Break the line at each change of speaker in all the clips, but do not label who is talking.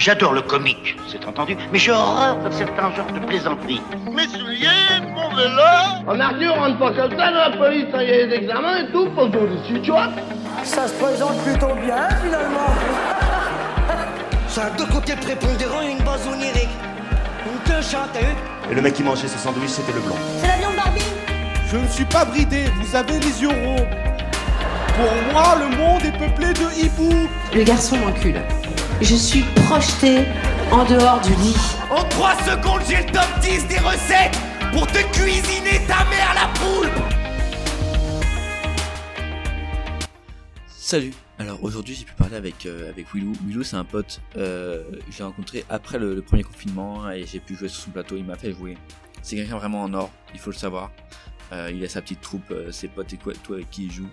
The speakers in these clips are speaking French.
J'adore le comique, c'est entendu, mais j'ai horreur de certains genres de plaisanteries.
Mes souliers, mon vélo
En Arthur, on rentre pas comme ça dans la police, il y a des examens et tout, pour tout dessus, tu vois
Ça se présente plutôt bien, finalement.
Ça a deux côtés prépondérants et une base onirique. Une queue chante, t'as vu
Et le mec qui mangeait ce sandwich, c'était le blanc.
C'est la viande Barbie
Je ne suis pas bridé, vous avez les yeux ronds. Pour moi, le monde est peuplé de hiboux.
Le garçon m'encule. Je suis projetée en dehors du lit.
En 3 secondes, j'ai le top 10 des recettes pour te cuisiner ta mère la poule
Salut Alors aujourd'hui j'ai pu parler avec, euh, avec Willou. Willou c'est un pote euh, que j'ai rencontré après le, le, premier confinement et j'ai pu jouer sur son plateau, il m'a fait jouer. C'est quelqu'un vraiment en or, il faut le savoir. Euh, il a sa petite troupe, ses potes et tout avec qui il joue.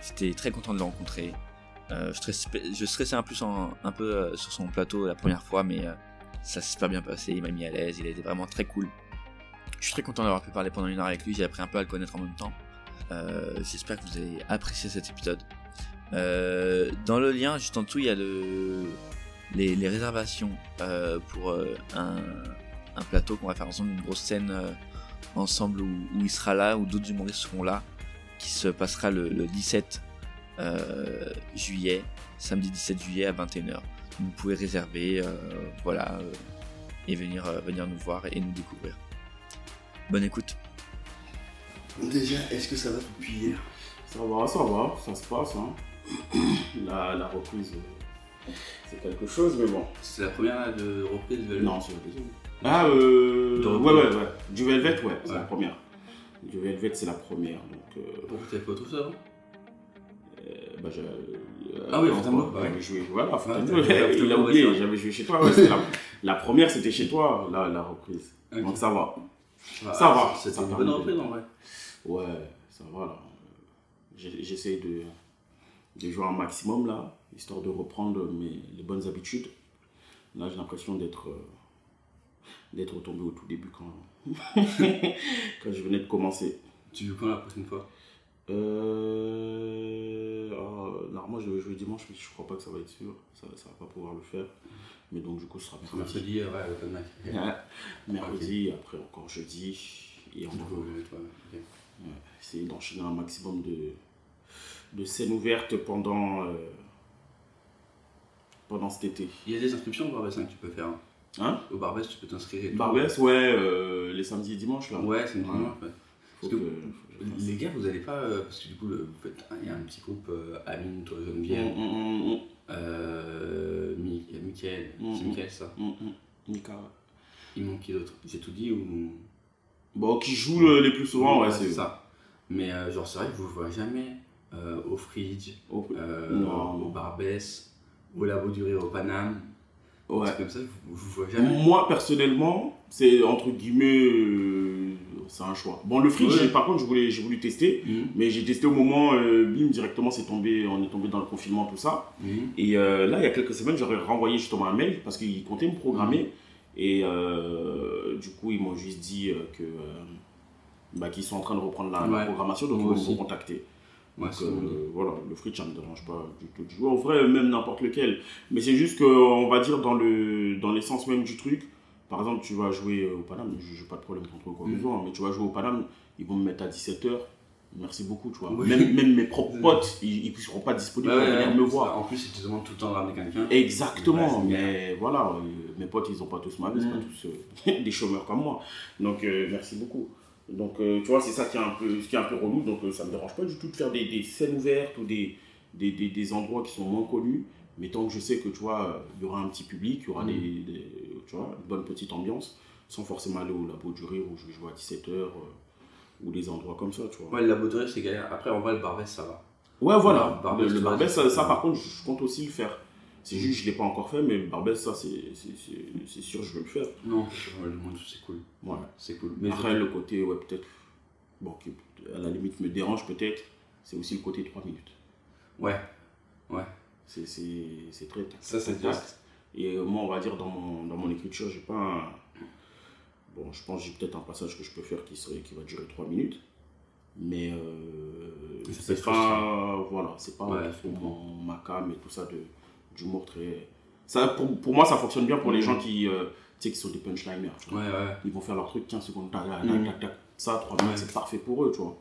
J'étais très content de le rencontrer. Je, stressais, je stressais un, peu sur son plateau la première fois mais ça s'est super bien passé, il m'a mis à l'aise, il a été vraiment très cool. Je suis très content d'avoir pu parler pendant une heure avec lui, j'ai appris un peu à le connaître en même temps. J'espère que vous avez apprécié cet épisode. Euh, dans le lien, juste en dessous, il y a le, les, réservations euh, pour euh, un, plateau qu'on va faire ensemble, une grosse scène euh, ensemble où, il sera là, où d'autres humoristes seront là, qui se passera le 17 juillet, samedi 17 juillet à 21h. Vous pouvez réserver, voilà, et venir, venir nous voir et nous découvrir. Bonne écoute.
Déjà, est-ce que ça va depuis hier?
Ça va, ça va, ça se passe. Hein la, la, reprise, c'est quelque chose, mais bon.
C'est la première de reprise de
Non, c'est la deuxième. Ah, euh. ouais, ouais, ouais. Du Velvet, ouais, c'est ouais. la première. Du Velvet, c'est la première. Donc, euh...
Pourquoi t'avais pas tout ça avant
euh, bah, euh,
ah oui, Fontainebleau,
bah, ouais. joué, voilà, Fontainebleau, ah, il a oublié, j'avais joué chez toi, la, la, première c'était chez toi, la, la reprise, okay. donc ça va,
ah,
ça va.
C'était une bonne reprise en vrai.
Ouais, ça va là, j'essaie de, de jouer un maximum là, histoire de reprendre mes, les bonnes habitudes. Là, j'ai l'impression d'être euh, d'être retombé au tout début quand, quand je venais de commencer.
Tu joues quand la prochaine fois?
Euh... Oh, normalement, je vais jouer dimanche, mais je crois pas que ça va être sûr. Ça, ça va pas pouvoir le faire. Mais donc, du coup, ce sera
mercredi. Mercredi, ouais.
Ouais. Mercredi, okay. après encore jeudi. Et on va
okay.
ouais, essayer d'enchaîner un maximum de, de scènes ouvertes pendant, euh, pendant cet été.
Il y a des inscriptions au Barbès hein, que tu peux faire.
Hein
Au Barbès, tu peux t'inscrire.
Barbès, ouais, euh, les samedis et dimanches là.
Ouais, c'est dimanche.
Faut
que,
que,
les gars, vous allez pas. Euh, parce que du coup, il y a un petit groupe euh, Amine, toi, Geneviève.
Mm, mm, mm,
euh, Mi Mickaël. c'est Mickaël ça
Mika.
Il manque qui d'autre? J'ai tout dit ou?
Bon, qui joue le, les plus souvent, ouais, c'est
ça. Mais genre, c'est vrai que vous vois jamais euh, au Fridge,
au,
euh, au Barbès, au Labo du Rire au Paname.
Ouais.
comme ça, vous, vous voyez jamais?
Moi, personnellement, c'est entre guillemets, euh, c'est un choix. Bon, le Fridge, ouais. par contre, je voulais, j'ai voulu tester,
Mhm.
mmh. mais j'ai testé au moment, euh, bim, directement, c'est tombé, on est tombé dans le confinement, tout ça.
Mmh.
Et euh, là, il y a quelques semaines, j'aurais renvoyé justement un mail parce qu'ils comptaient me programmer.
Mmh.
Et euh, du coup, ils m'ont juste dit que bah, qu'ils sont en train de reprendre la,
Ouais.
la programmation, donc
Moi
ils vont
aussi.
me contacter.
Ouais,
Donc, euh, voilà, le fridge, ça me dérange pas du tout de jouer. En vrai, même n'importe lequel. Mais c'est juste qu'on va dire dans le dans l'essence même du truc. Par exemple, tu vas jouer au Paname, je n'ai pas de problème contre quoi que ce soit, mais tu vas jouer au Paname, ils vont me mettre à 17h. Merci beaucoup, tu vois.
Oui.
Même, même mes propres potes, ils ne seront pas disponibles pour venir me voir.
En plus, si tu demandes tout le temps de ramener quelqu'un.
Exactement, mais voilà, euh, mes potes, ils n'ont pas tous ma vie,
Mhm.
pas tous euh, des chômeurs comme moi. Donc, euh, merci beaucoup. Donc, euh, tu vois, c'est ça qui est un peu, qui est un peu relou. Donc, euh, ça me dérange pas du tout de faire des, des scènes ouvertes ou des, des, des, des endroits qui sont moins connus. Mais tant que je sais que, tu vois, il y aura un petit public, il y aura
Mhm.
des, des- tu vois, une bonne petite ambiance, sans forcément aller au Labo du Rire où je vais jouer à 17h ou des endroits comme ça, tu vois.
Ouais, le Labo de Rire, c'est galère. Après, en vrai, le Barbès, ça va.
Ouais, voilà.
Le Barbès,
le le ça, ça, par contre, je compte aussi le faire. C'est juste, je ne l'ai pas encore fait, mais le Barbès, ça, c'est sûr, je vais le faire.
Non, ouais, c'est cool.
Ouais.
C'est cool. Mais
Après, le côté, ouais, peut-être, bon, qui à la limite me dérange peut-être, c'est aussi le côté 3 minutes.
Ouais. Ouais.
C'est- C'est c'est très
Ça, c'est
vaste. Et euh, moi, on va dire, dans mon, dans mon écriture, j'ai pas un... Bon, je pense que j'ai peut-être un passage que je peux faire qui, serait, qui va durer 3 minutes. Mais euh, c'est pas, voilà, c'est pas
Ouais,
mon, ma cam et tout ça de, d'humour très, Ça, pour, pour moi, ça fonctionne bien pour les gens qui, euh, qui sont des punchliners. tu vois.
Ouais, ouais.
Ils vont faire leur truc 15 secondes, tac, tac,
Mhm.
tac, tac. Ça, 3 minutes, c'est parfait pour eux, tu vois.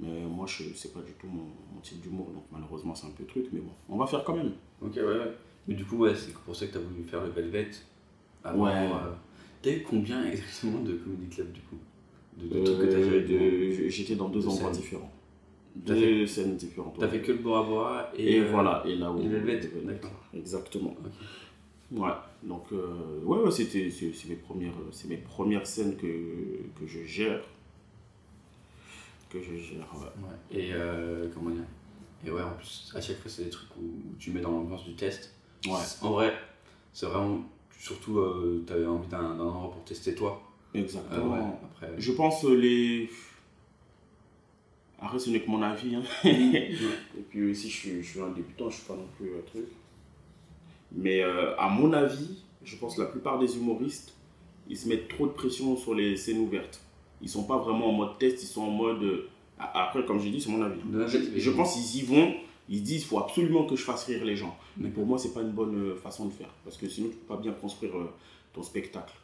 Mais moi, je c'est pas du tout mon, mon type d'humour, donc malheureusement, c'est un peu truc, mais bon, on va faire quand même.
Ok, ouais, ouais. Mais du coup, ouais, c'est pour ça que t'as voulu faire le Velvet. Avant,
Ouais.
euh, T'as eu combien exactement de comedy club du coup? De, de
Euh,
trucs que t'as fait?
de- J'étais dans deux
de
endroits différents. Deux scènes différentes.
T'as
ouais.
fait que le Bora Bora et,
Et,
euh,
voilà, et là où.
et le Velvet, d'accord.
Exactement. Ouais, donc, ouais, ouais, c'était mes, premières- c'est mes premières scènes que, que je gère. Que je gère, ouais.
Ouais. Et euh, comment dire? Et ouais, en plus, à chaque fois, c'est des trucs où tu mets dans l'ambiance du test.
Ouais.
En vrai, c'est vraiment. Surtout, euh, t'avais envie d'un endroit pour tester toi.
Exactement.
Euh, ouais, après.
Je pense euh, les. Après, ce n'est que mon avis. hein. Et puis aussi, je suis, je suis un débutant, je suis pas non plus un truc. Mais euh, à mon avis, je pense que la plupart des humoristes, ils se mettent trop de pression sur les scènes ouvertes. Ils sont pas vraiment en mode test, ils sont en mode. euh, Après, comme j'ai dit, c'est mon avis. Je, je pense qu'ils y vont, ils se disent faut absolument que je fasse rire les gens. Mais pour moi, c'est pas une bonne euh, façon de faire. Parce que sinon, tu peux pas bien construire euh, ton spectacle.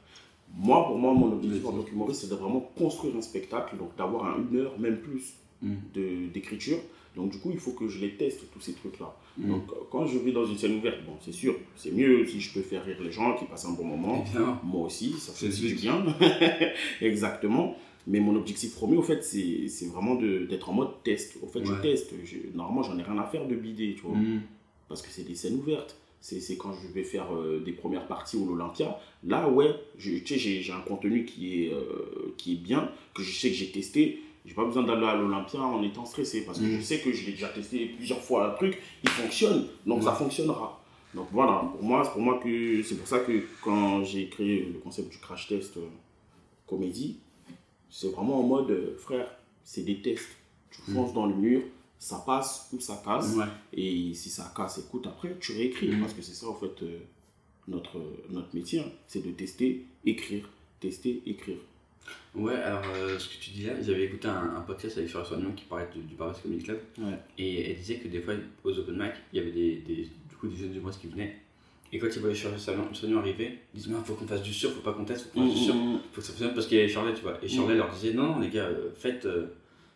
Moi, pour moi, mon objectif en tant qu'humoriste, c'est de vraiment construire un spectacle, donc d'avoir un- une heure, même plus,
Mm.
de- d'écriture. Donc, du coup, il faut que je les teste, tous ces trucs-là.
Mm.
Donc, quand je vais dans une scène ouverte, bon, c'est sûr, c'est mieux si je peux faire rire les gens, qui passent un bon moment. Moi aussi, ça fait du bien. Exactement. Mais mon objectif premier, au fait, c'est vraiment d'être en mode test. Au fait, je teste. Je- normalement, j'en ai rien à faire de bider, tu vois.
Mm.
Parce que c'est des scènes ouvertes. C'est quand je vais faire euh, des premières parties au l'Olympia. Là, ouais, je- tu sais, j'ai un contenu qui est, euh, qui est bien, que je sais que j'ai testé. J'ai pas besoin d'aller à l'Olympia en étant stressé parce que
Mm.
je sais que je l'ai déjà testé plusieurs fois un truc, il fonctionne, donc ça
Ouais.
fonctionnera. Donc voilà, pour moi, c'est pour moi que c'est pour ça que quand j'ai créé le concept du crash test euh, comédie, c'est vraiment en mode euh, frère, c'est des tests. Tu
Mm.
fonces dans le mur, ça passe ou ça casse.
Ouais.
Et si ça casse, écoute, après, tu réécris.
Mm.
Parce que c'est ça, en fait, euh, notre, notre métier. hein. C'est de tester, écrire, tester, écrire.
Ouais, alors euh, ce que tu dis là, j'avais écouté un, un podcast avec Fleur Soignon qui parlait du, du Paris Comedy Club.
Ouais.
Et elle disait que des fois, aux open mic, il y avait des, des, du coup, des jeunes humoristes qui venaient. Et quand ils voyaient Fleur Soignon arriver, ils disaient, il faut qu'on fasse du sûr, faut pas qu'on teste, faut qu'on fasse du sûr.
Mm, mm,
faut que ça fonctionne parce qu'il y avait Charlotte, tu vois. Et
Mm.
leur disait, non, non, les gars, euh, faites, euh,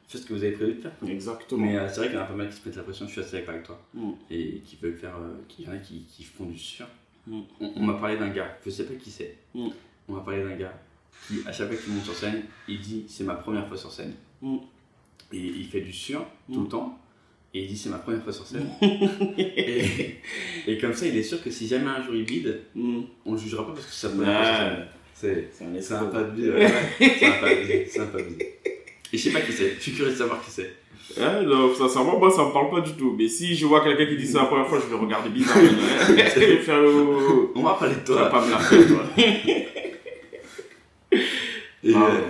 faites ce que vous avez prévu de faire.
Exactement.
Mais euh, c'est vrai qu'il y en a pas mal qui se mettent la pression, je suis assez d'accord avec toi.
Mm.
Et qui veulent faire, qu'il y en a qui, qui font du sûr.
Mm.
On, on m'a parlé d'un gars, je sais pas qui c'est.
Mm.
On m'a parlé d'un gars qui, à chaque fois qu'il monte sur scène, il dit c'est ma première fois sur scène.
Mm.
Et il fait du sûr tout
Mm.
le temps. Et il dit c'est ma première fois sur scène. et, et comme ça, il est sûr que si jamais un jour il vide,
Mm.
on le jugera pas parce que c'est sa première fois sur
Ouais.
scène. C'est
un
pas de vie. ouais, ouais. C'est un pas de vie. C'est un pas de vie. Et je sais pas qui c'est. Je suis curieux de savoir qui c'est.
Ouais, non, sincèrement, moi, ça me parle pas du tout. Mais si je vois quelqu'un qui dit ça la première fois, je vais regarder bizarre. je vais faire. euh,
On va parler de
Tu vas
toi.
pas me la faire, toi.
Et,
Ah,
euh,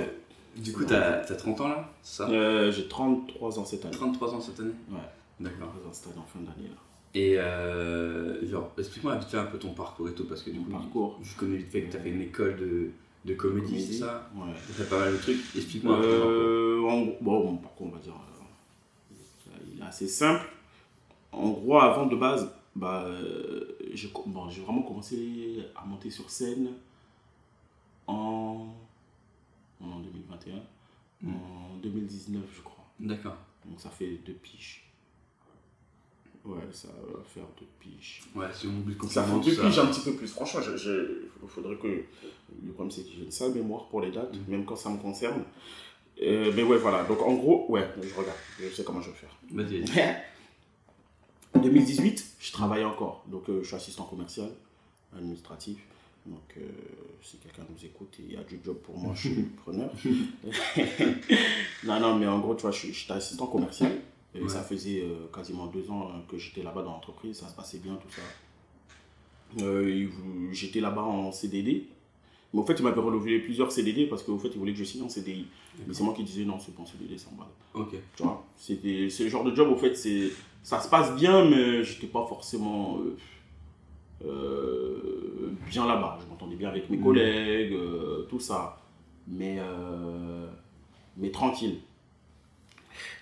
du coup, t'as t'as 30 ans là ça?
Euh, J'ai 33 ans cette année.
33 ans cette année?
Ouais.
D'accord.
33 ans cette année en fin d'année. là.
Et euh, genre, explique-moi vite fait un peu ton parcours et tout, parce que du coup,
parcours.
je connais vite fait que t'as fait une école de, de comédie,
Comédie.
c'est ça?
Ouais.
T'as fait pas mal de trucs, explique-moi un peu.
Euh, bon, mon parcours, on va dire, euh, il est assez simple. En gros, avant de base, bah, j'ai bon, j'ai vraiment commencé à monter sur scène en, en 2021,
Mm.
en 2019, je crois.
D'accord.
Donc ça fait deux piges. Ouais, ça va faire deux piges.
Ouais, si on oublie
Ça fait deux piges
ça.
un petit peu plus. Franchement, il faudrait que. Le problème, c'est que j'ai une sale mémoire pour les dates,
Mm.
même quand ça me concerne. Euh, mais ouais, voilà. Donc en gros, ouais, je regarde. Je sais comment je vais faire.
Vas-y, vas-y.
En 2018, je travaillais encore. Donc euh, je suis assistant commercial, administratif. Donc euh, si quelqu'un nous écoute il y a du job pour moi, je suis preneur. non, non, mais en gros, tu vois, je suis- j'étais assistant commercial. Et
Ouais.
ça faisait euh, quasiment deux ans euh, que j'étais là-bas dans l'entreprise. Ça se passait bien, tout ça. Euh, j'étais là-bas en CDD. Mais au fait, il m'avait renouvelé plusieurs CDD parce qu'au fait, il voulait que je signe en CDI. Mais c'est moi qui disais non, c'est pas en CDD, ça me va.
Ok.
Tu vois, c'était c'est le genre de job, au fait, c'est ça se passe bien, mais j'étais pas forcément euh, bien là-bas. Je m'entendais bien avec mes
Mhm.
collègues, euh, tout ça. Mais, euh, mais tranquille.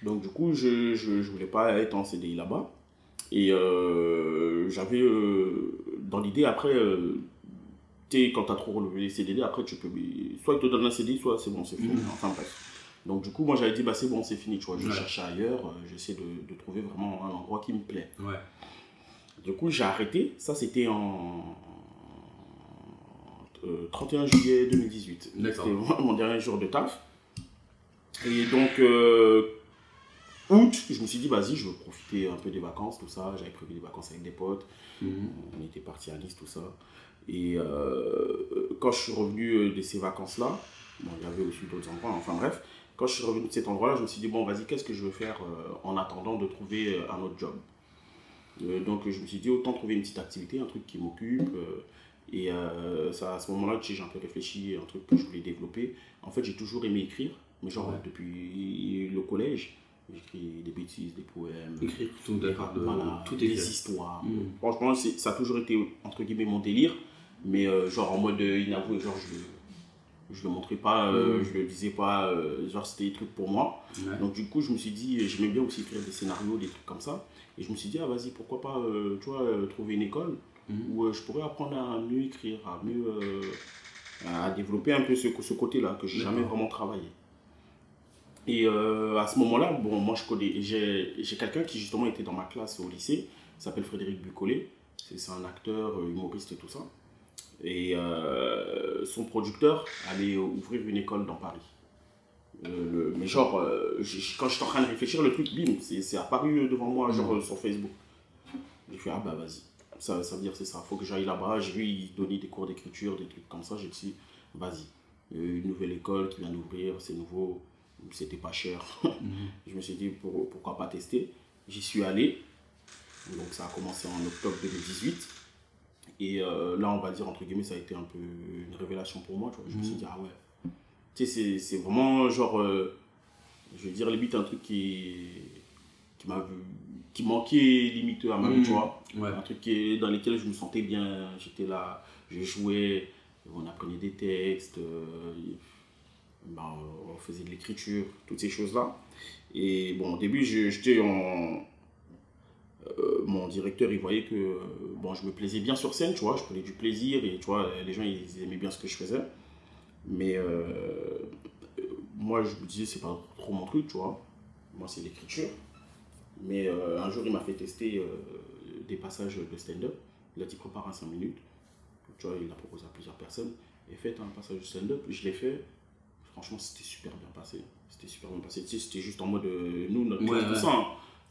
Donc, du coup, je, je, je voulais pas être en CDI là-bas. Et j'avais dans l'idée, après, quand tu as trop relevé les CDD, après, tu peux. Soit ils te donnent un CDI, soit c'est bon, c'est fini.
Mhm.
Enfin, bref. Donc, du coup, moi, j'avais dit, bah, c'est bon, c'est fini, tu vois. Je
Ouais.
cherche ailleurs, euh, j'essaie de, de trouver vraiment un endroit qui me plaît.
Ouais.
Du coup, j'ai arrêté. Ça, c'était en. euh, 31 juillet 2018.
D'accord.
C'était mon dernier jour de taf. Et donc, euh, août, je me suis dit, vas-y, je veux profiter un peu des vacances, tout ça. J'avais prévu des vacances avec des potes.
Mhm.
On était parti à Nice, tout ça. Et euh, quand je suis revenu euh, de ces vacances-là, bon, il y avait aussi d'autres endroits, enfin bref, quand je suis revenu de cet endroit-là, je me suis dit, bon, vas-y, qu'est-ce que je veux faire euh, en attendant de trouver euh, un autre job? Euh, Donc, je me suis dit, autant trouver une petite activité, un truc qui m'occupe. euh, et euh, ça, à ce moment-là, j'ai un peu réfléchi, un truc que je voulais développer. En fait, j'ai toujours aimé écrire, mais genre
Ouais.
depuis le collège, j'écris des bêtises, des poèmes.
Écrire tout, d'accord, de-
Voilà,
tout
des histoires.
Mm.
Franchement, ça a toujours été, entre guillemets, mon délire. Mais euh, genre en mode euh, inavoué, genre je je le montrais pas, euh,
Mm.
je le disais pas, euh, genre c'était des trucs pour moi.
Ouais.
Donc du coup, je me suis dit, j'aimais bien aussi écrire des scénarios, des trucs comme ça. Et je me suis dit, ah vas-y, pourquoi pas, euh, tu vois, euh, trouver une école
Mhm.
où je pourrais apprendre à mieux écrire, à mieux, à développer un peu ce, ce côté-là que j'ai jamais vraiment travaillé. Et à ce moment-là, bon, moi je connais, j'ai j'ai quelqu'un qui justement était dans ma classe au lycée, s'appelle Frédéric Bucollet, c'est un acteur, humoriste et tout ça. Et euh, son producteur allait ouvrir une école dans Paris. Euh, le- mais genre, euh, quand j'étais en train de réfléchir, le truc, bim, c'est apparu devant moi, genre sur Facebook. J'ai fait, ah bah vas-y, ça, ça veut dire c'est ça, faut que j'aille là-bas. J'ai vu, il donnait des cours d'écriture, des trucs comme ça. J'ai dit, vas-y, une nouvelle école qui vient d'ouvrir, c'est nouveau, c'était pas cher. Je me suis dit, pour- pourquoi pas tester? J'y suis allé, donc ça a commencé en octobre 2018. Et euh, là, on va dire, entre guillemets, ça a été un peu une révélation pour moi. Tu vois. Je me suis
Mhm.
dit, ah ouais. Tu sais, c'est- vraiment genre, euh, je veux dire, limite un truc qui, qui m'a qui manquait limite à ma vie,
Mhm.
tu vois.
Ouais.
Un truc qui, dans lequel je me sentais bien. J'étais là, je jouais, on apprenait des textes, euh, ben, on faisait de l'écriture, toutes ces choses-là. Et bon, au début, je- j'étais en. Euh, mon directeur, il voyait que euh, bon, je me plaisais bien sur scène, tu vois, je prenais du plaisir et tu vois, les gens, ils aimaient bien ce que je faisais. Mais euh, moi, je me disais, c'est pas trop mon truc, tu vois. Moi, c'est l'écriture. Mais euh, un jour, il m'a fait tester des passages de stand-up. Il a dit, prépare un 5 minutes. Tu vois, il l'a proposé à plusieurs personnes. Et faites un passage de stand-up. Je l'ai fait. Franchement, c'était super bien passé. C'était super bien passé. Tu sais, c'était juste en mode, nous, notre
Ouais,
classe, tout ça, hein,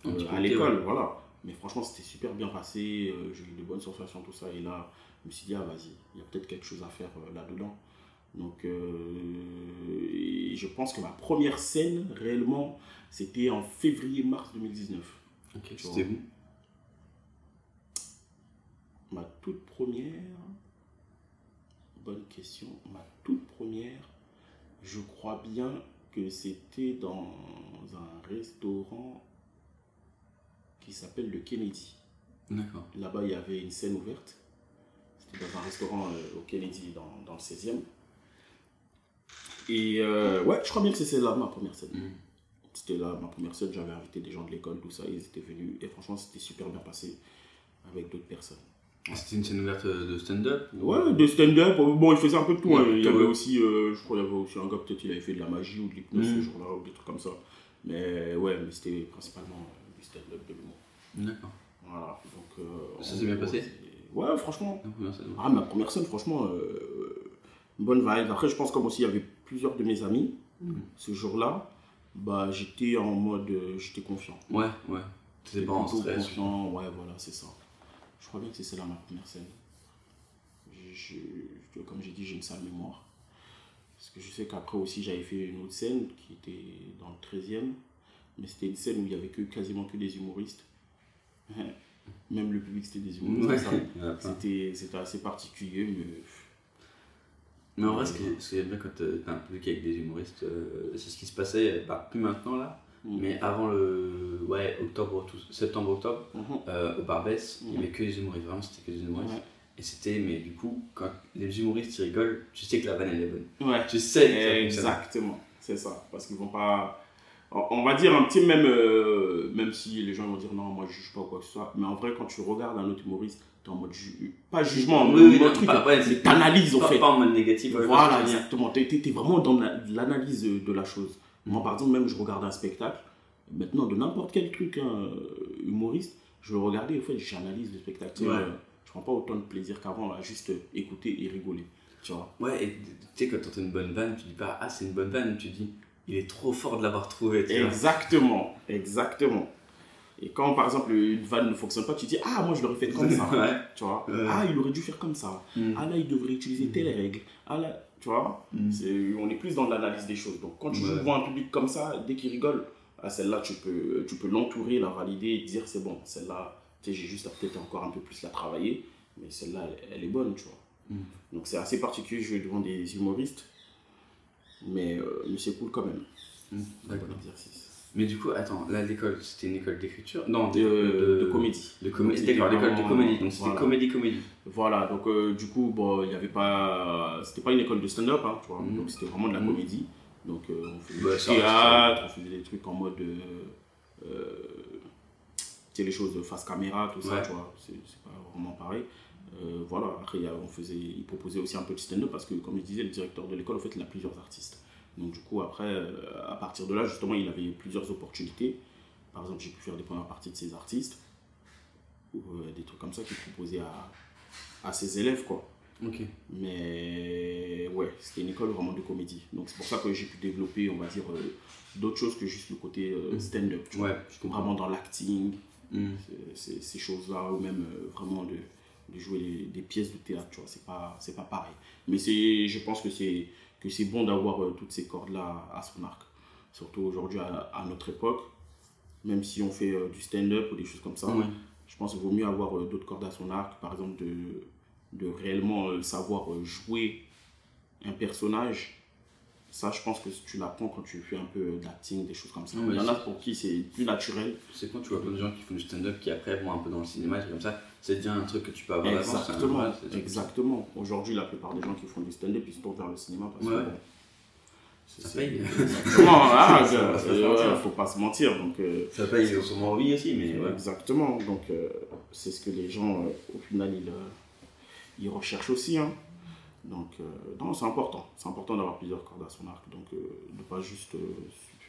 euh, à l'école,
ouais.
voilà. Mais franchement, c'était super bien passé. euh, J'ai eu de bonnes sensations, tout ça. Et là, je me suis dit, ah, vas-y, il y a peut-être quelque chose à faire euh, là-dedans. Donc, euh, et je pense que ma première scène, réellement, c'était en février-mars 2019.
Ok, c'était où?
Ma toute première. Bonne question. Ma toute première, je crois bien que c'était dans un restaurant qui s'appelle le Kennedy.
D'accord.
Là-bas, il y avait une scène ouverte. C'était dans un restaurant euh, au Kennedy, dans, dans le 16e. Et euh, ouais, je crois bien que c'est là ma première scène.
Mhm.
C'était là ma première scène. J'avais invité des gens de l'école, tout ça. Ils étaient venus. Et franchement, c'était super bien passé avec d'autres personnes.
C'était une scène ouverte de stand-up ou-
Ouais, de stand-up. Bon, il faisait un peu de tout. hein. Il y avait aussi, euh, je crois, il y avait aussi un gars, peut-être, il avait fait de la magie ou de l'hypnose
Mhm.
ce jour-là, ou des trucs comme ça. Mais ouais, mais c'était principalement euh, du stand-up, de l'humour.
D'accord.
Voilà. Donc, euh,
Ça s'est bien passé
Ouais, franchement.
La.
Ah, ma première scène, franchement, euh, bonne vibe. Après, je pense comme aussi il y avait plusieurs de mes amis,
Mhm.
ce jour-là, bah, j'étais en mode, euh, j'étais confiant.
Ouais, ouais. T'étais pas en stress.
confiant, ouais, voilà, c'est ça. Je crois bien que c'est celle-là ma première scène. Je- je- comme j'ai dit, j'ai une sale mémoire. Parce que je sais qu'après aussi, j'avais fait une autre scène qui était dans le 13e, mais c'était une scène où il y avait que, quasiment que des humoristes. Même le public, c'était des humoristes.
Ouais.
C'était c'était assez particulier, mais
Mais en vrai, ce qui est, ce qui est bien quand t'as un public avec des humoristes, euh, c'est ce qui se passait, bah, plus maintenant là,
Mhm.
mais avant le ouais, octobre, tout- septembre-octobre,
Mhm.
euh, au Barbès, il n'y
Mhm.
avait que des humoristes, vraiment c'était que des humoristes.
Ouais.
Et c'était, mais du coup, quand les humoristes ils rigolent, tu sais que la vanne elle est bonne.
Ouais.
Tu sais que ça fonctionne.
Exactement, c'est ça. Parce qu'ils vont pas. On va dire un petit même, euh, même si les gens vont dire non, moi je juge pas ou quoi que ce soit, mais en vrai, quand tu regardes un autre humoriste, t'es en mode, ju- pas jugement,
Oui,
mais
oui,
en mode
non,
truc,
pas- ouais, c'est-
mais t'analyses en
pas-
fait.
pas en mode négatif,
voilà, exactement. T'es, t'es vraiment dans la- l'analyse de la chose. Moi, par exemple, même je regarde un spectacle, maintenant de n'importe quel truc hein, humoriste, je le regarde et en fait, j'analyse le spectacle.
Ouais.
euh, je prends pas autant de plaisir qu'avant à juste écouter et rigoler. Tu vois.
Ouais, et tu sais, quand t'entends une bonne vanne, tu dis pas, ah, c'est une bonne vanne, tu dis, il est trop fort de l'avoir trouvé. tu vois.
Exactement, exactement. Et quand par exemple une vanne ne fonctionne pas, tu dis Ah, moi je l'aurais fait comme ça.
Ouais.
Tu vois
Ouais.
Ah, il aurait dû faire comme ça.
Mm.
Ah, là, il devrait utiliser telle règle. Ah, là, tu vois
Mm.
On est plus dans l'analyse des choses. Donc quand tu
Ouais.
devant un public comme ça, dès qu'il rigole, ah, celle-là, tu peux, tu peux l'entourer, la valider et dire C'est bon, celle-là, tu sais, j'ai juste à peut-être encore un peu plus la travailler, mais celle-là, elle, elle est bonne, tu vois.
Mm.
Donc c'est assez particulier de jouer devant des humoristes, mais, euh, mais c'est cool quand même.
Mm,
Un
D'accord. Mais du coup, attends, là, l'école, c'était une école d'écriture? Non,
De,
de,
de comédie.
De comédie,
C'était
d'accord, l'école de comédie. Donc c'était
voilà.
comédie-comédie.
Voilà, donc euh, du coup, bon, il y avait pas. C'était pas une école de stand-up, hein, tu vois.
Mhm.
Donc c'était vraiment de la
Mhm.
comédie. Donc euh, on faisait
Bah,
du théâtre, on faisait des trucs en mode. Euh, euh, tu sais, les choses de face caméra, tout ça, tu vois. C'est pas vraiment pareil. Euh, voilà, après, on faisait, il proposait aussi un peu de stand-up parce que, comme je disais, le directeur de l'école, en fait, il a plusieurs artistes. Donc, du coup, après, euh, à partir de là, justement, il avait plusieurs opportunités. Par exemple, j'ai pu faire des premières parties de ses artistes ou euh, des trucs comme ça qu'il proposait à, à ses élèves, quoi. Mais ouais, c'était une école vraiment de comédie. Donc, c'est pour ça que j'ai pu développer, on va dire, euh, d'autres choses que juste le côté euh,
Mhm.
stand-up. tu vois.
Je comprends.
Vraiment dans l'acting,
Mm.
ces choses-là, ou même euh, vraiment de, de jouer les- des pièces de théâtre, tu vois, c'est pas, c'est pas pareil. Mais c'est, je pense que c'est, que c'est bon d'avoir euh, toutes ces cordes-là à son arc. Surtout aujourd'hui, à, à notre époque, même si on fait euh, du stand-up ou des choses comme ça,
Ouais.
je pense qu'il vaut mieux avoir euh, d'autres cordes à son arc, par exemple de, de réellement savoir jouer un personnage. Ça, je pense que tu l'apprends quand tu fais un peu d'acting, des choses comme ça.
Ouais,
Il y en a pour qui c'est plus naturel.
C'est quand tu vois plein de gens qui font du stand-up qui après vont un peu dans le cinéma, c'est comme ça, c'est déjà un truc que tu peux avoir
Exactement,
c'est-
exactement. Aujourd'hui, la plupart des gens qui font du stand-up, ils se tournent vers le cinéma parce
Ouais.
que bon,
Ça paye.
Exactement, ah,
Ça
euh, ouais, faut pas se mentir. Donc, euh,
Ça paye, ils ont sûrement envie aussi, mais ouais.
Exactement. Donc, euh, c'est ce que les gens, euh, au final, ils, ils recherchent aussi. hein. Donc, non, c'est important. C'est important d'avoir plusieurs cordes à son arc. Donc, de pas juste.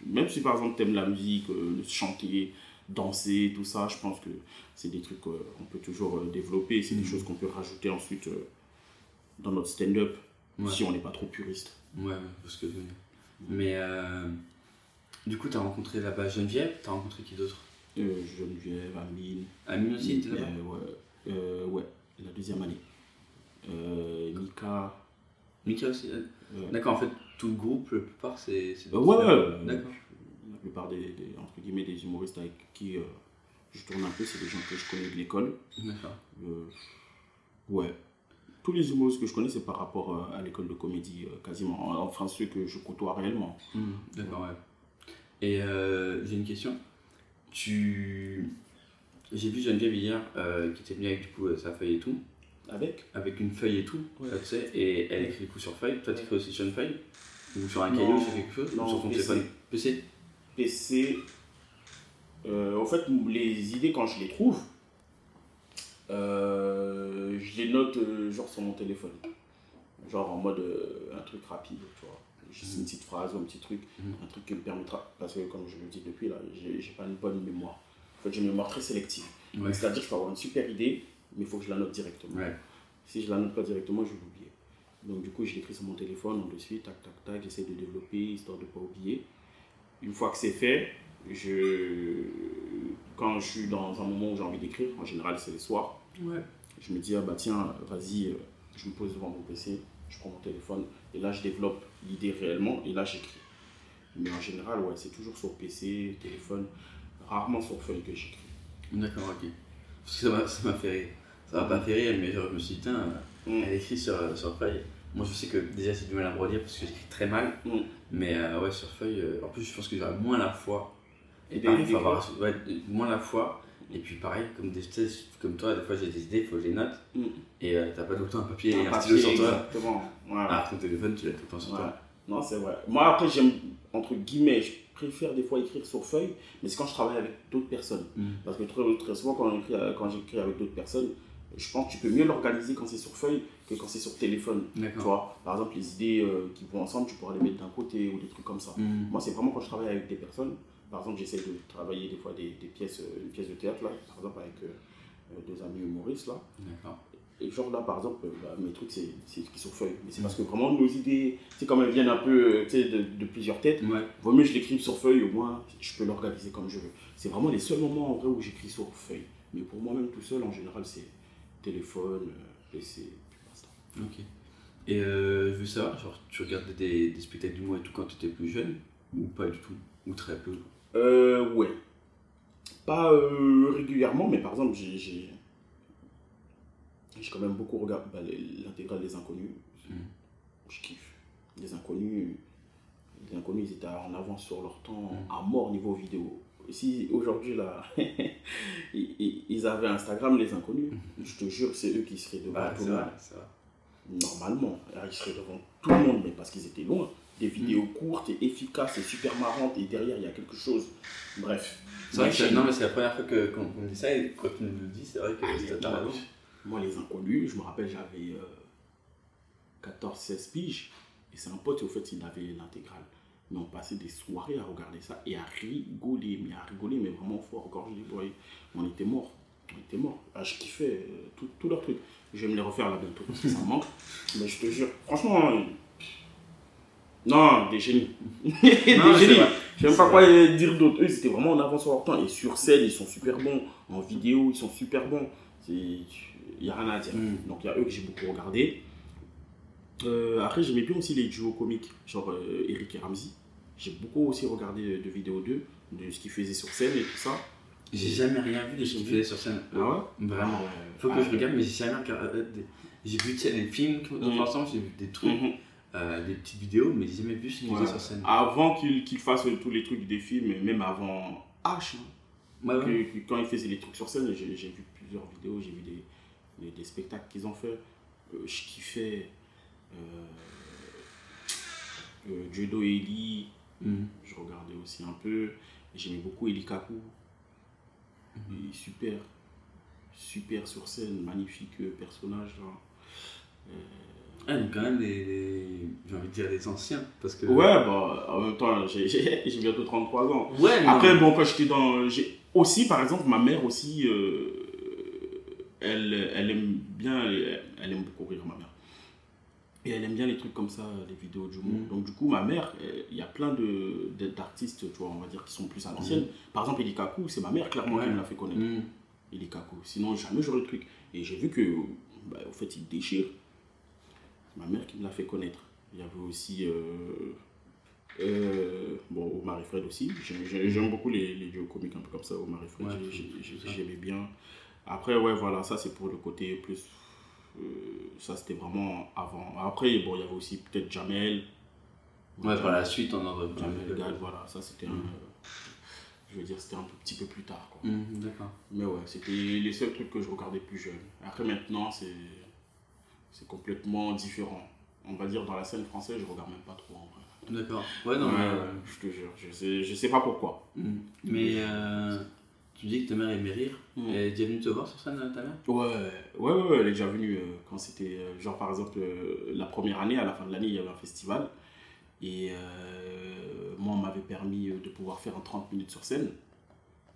même si par exemple, tu aimes la musique, euh, chanter, danser, tout ça, je pense que c'est des trucs qu'on peut toujours euh, développer. C'est des
Mhm.
choses qu'on peut rajouter ensuite euh, dans notre stand-up
Ouais.
si on n'est pas trop puriste.
Ouais, parce que. Mais euh, du coup, t'as rencontré là-bas Geneviève, t'as rencontré qui d'autre?
Euh, Geneviève, Amine.
Amine aussi, t'es là-bas?
Euh, ouais, Euh, ouais, la deuxième année. Euh, Mika.
Mika aussi euh,
Ouais.
D'accord, en fait, tout le groupe, la plupart, c'est.
Euh, ouais, ouais, euh,
D'accord.
La plupart des, des- entre guillemets, des humoristes avec qui euh, je tourne un peu, c'est des gens que je connais de l'école.
D'accord.
Euh, ouais. Tous les humoristes que je connais, c'est par rapport euh, à l'école de comédie, quasiment. Enfin, ceux que je côtoie réellement.
Hmm, D'accord, ouais. Et j'ai une question. Tu. J'ai vu Geneviève hier qui était venue avec du coup sa feuille et tout.
Avec?
Avec une feuille et tout,
Ouais.
tu sais, et elle écrit du coup sur feuille. Toi, tu écris aussi sur une feuille? Ou sur un
Non,
cahier ou sur quelque chose?
Non,
Ou sur ton
PC.
téléphone? PC
Euh, en fait, les idées, quand je les trouve, euh, je les note euh, genre sur mon téléphone. Genre en mode euh, un truc rapide, tu vois. Juste une petite phrase ou un petit truc,
Mhm.
un truc qui me permettra. Parce que, comme je le dis depuis, là, j'ai pas une bonne mémoire. En fait, j'ai une mémoire très sélective.
Ouais.
C'est-à-dire que je peux avoir une super idée, mais il faut que je la note directement.
Ouais.
Si je la note pas directement, je vais l'oublier. Donc du coup, je l'écris sur mon téléphone, on le suit, tac, tac, tac, j'essaie de développer, histoire de ne pas oublier. Une fois que c'est fait, je... quand je suis dans un moment où j'ai envie d'écrire, en général c'est le soir,
Ouais.
je me dis, ah bah tiens, vas-y, euh, je me pose devant mon PC, je prends mon téléphone, et là je développe l'idée réellement, et là j'écris. Mais en général, ouais, c'est toujours sur PC, téléphone, rarement sur feuille que j'écris.
D'accord, ok. Parce que ça m'a- fait rire. Ça m'a pas fait rire, mais genre, je me suis dit, putain,
Mm.
elle écrit sur, sur feuille. Moi, je sais que déjà, c'est du mal à me relire parce que j'écris très mal.
Mm.
Mais euh, ouais, sur feuille, euh, en plus, je pense que j'aurais moins la foi. Et
Des-
pareil,
des
faut avoir ouais, moins la foi. Et puis pareil, comme, des, comme toi, des fois j'ai des idées, il faut que je les note.
Mm.
Et euh, t'as pas tout le temps un papier et
Un
un stylo sur toi.
Exactement. Voilà.
Ah, ton téléphone, tu l'as tout le temps sur toi.
Non, c'est vrai. Moi, après, j'aime, entre guillemets, je préfère des fois écrire sur feuille, mais c'est quand je travaille avec d'autres personnes.
Mm.
Parce que très, très souvent, quand j'écris avec d'autres personnes, je pense que tu peux mieux l'organiser quand c'est sur feuille que quand c'est sur téléphone. Tu vois, par exemple, les idées euh, qui vont ensemble, tu pourras les mettre d'un côté ou des trucs comme ça.
Mm.
Moi, c'est vraiment quand je travaille avec des personnes. Par exemple, j'essaie de travailler des fois des, des pièces, euh, une pièce de théâtre, là, par exemple, avec euh, euh, deux amis humoristes, là. Et genre là, par exemple, bah, mes trucs, c'est écrit sur feuille. Mais c'est parce que vraiment, nos idées, c'est comme elles viennent un peu de, de plusieurs têtes.
Ouais.
Vaut mieux que je l'écrive sur feuille, au moins, je peux l'organiser comme je veux. C'est vraiment les seuls moments en vrai où j'écris sur feuille. Mais pour moi-même tout seul, en général, c'est téléphone, euh, PC, puis.
Ok. Et euh, je veux savoir, genre, tu regardais des, des spectacles d'humour et tout quand tu étais plus jeune Ou pas du tout Ou très peu?
Euh, ouais. Pas euh, régulièrement, mais par exemple, j'ai. J'ai quand même beaucoup regardé bah, l'intégrale des inconnus.
Mm.
Je kiffe. Les inconnus, les inconnus, ils étaient en avance sur leur temps
Mm.
à mort niveau vidéo. Si aujourd'hui, là, ils, avaient Instagram, les inconnus, je te jure, c'est eux qui seraient devant tout le monde. Normalement, ils seraient devant tout le monde, mais parce qu'ils étaient loin. Des vidéos courtes et efficaces et super marrantes, et derrière, il y a quelque chose. Bref.
C'est vrai que non, mais c'est la première fois que- qu'on dit ça et quand tu nous le dis, c'est vrai que
Ah,
t'as raison.
Moi, les inconnus, je me rappelle, j'avais 14-16 piges. Et c'est un pote, au fait, il avait l'intégrale. Mais on passait des soirées à regarder ça et à rigoler, mais à rigoler, mais vraiment fort, gorge déployée. On était morts. On était morts. Ah, je kiffais euh, tout- tous leurs trucs. Je vais me les refaire là bientôt parce que ça manque. Mais je te jure, franchement, euh, non, des génies. des génies. Je sais pas quoi dire d'autre. Eux, ils étaient vraiment en avance sur leur temps. Et sur scène, ils sont super bons. En vidéo, ils sont super bons. Il n'y a rien à dire.
Mm.
Donc il y a eux que j'ai beaucoup regardé. Euh, après, j'aimais bien aussi les duos comiques, genre euh, Eric et Ramsey. J'ai beaucoup aussi regardé de vidéos d'eux, de ce qu'ils faiaisaient sur scène et tout ça.
J'ai jamais rien vu de ce qu'il faisait sur scène.
Ah ouais?
Vraiment.
Ah.
Faut que
Ah
je regarde, mais j'ai jamais regardé. euh, J'ai vu des films
Mhm.
ensemble, j'ai vu des trucs,
Mhm.
euh, des petites vidéos, mais j'ai jamais vu ce qu'il
Ouais.
faisait sur scène.
Avant qu'ils qu'ils fassent tous les trucs des films, même avant H, hein,
Ouais, ouais.
que- que quand ils faisaient les trucs sur scène, j'ai vu plusieurs vidéos, j'ai vu des, des, des spectacles qu'ils ont fait. Euh, je kiffais euh, euh, Judo et Eli,
Mhm.
je regardais aussi un peu. J'aimais beaucoup Eli Kaku. Il est super, super sur scène, magnifique euh, personnage. là.
Ah, quand même j'ai envie de dire des anciens, parce que...
Ouais, bah en même temps, j'ai j'ai- j'ai bientôt 33 ans.
Ouais,
Après,
non.
bon, quand j'étais dans. j'ai Aussi, par exemple, ma mère aussi, euh, elle, elle aime bien. Elle, elle aime beaucoup rire, ma mère. Et elle aime bien les trucs comme ça, les vidéos d'humour.
Mm.
Donc, du coup, ma mère, euh, il y a plein d'artistes, tu vois, on va dire, qui sont plus à l'ancienne. Par exemple, Eli Kaku, c'est ma mère, clairement,
Ouais.
qui me l'a fait connaître.
Mhm.
Eli Kaku. Sinon, jamais j'aurais le truc. Et j'ai vu que, bah, au fait, il déchire. Ma mère qui me l'a fait connaître. Il y avait aussi. euh, euh, bon, Omar et Fred aussi. J'aime- beaucoup les, les duos comiques un peu comme ça, Omar et Fred.
Ouais, c'est.
J'aimais bien. Après, ouais, voilà, ça c'est pour le côté plus. Euh, ça c'était vraiment avant. Après, bon, il y avait aussi peut-être Jamel.
Ouais, par la suite, on en
Jamel. Gad, voilà, ça c'était un. Euh, je veux dire, c'était un petit peu plus tard. Quoi.
Mhm, D'accord.
Mais ouais, c'était les seuls trucs que je regardais plus jeune. Après maintenant, c'est c'est complètement différent. On va dire dans la scène française, je regarde même pas trop en vrai.
D'accord. Ouais, non,
Ouais,
mais...
ouais, je te jure, je sais, je sais pas pourquoi.
Mhm. Mais euh, tu dis que ta mère aimait rire.
Mhm.
Elle est déjà venue te voir sur scène, ta mère
Ouais, ouais, ouais, ouais, elle est déjà venue euh, quand c'était, euh, genre par exemple, euh, la première année, à la fin de l'année, il y avait un festival. Et moi, on m'avait permis de pouvoir faire un 30 minutes sur scène.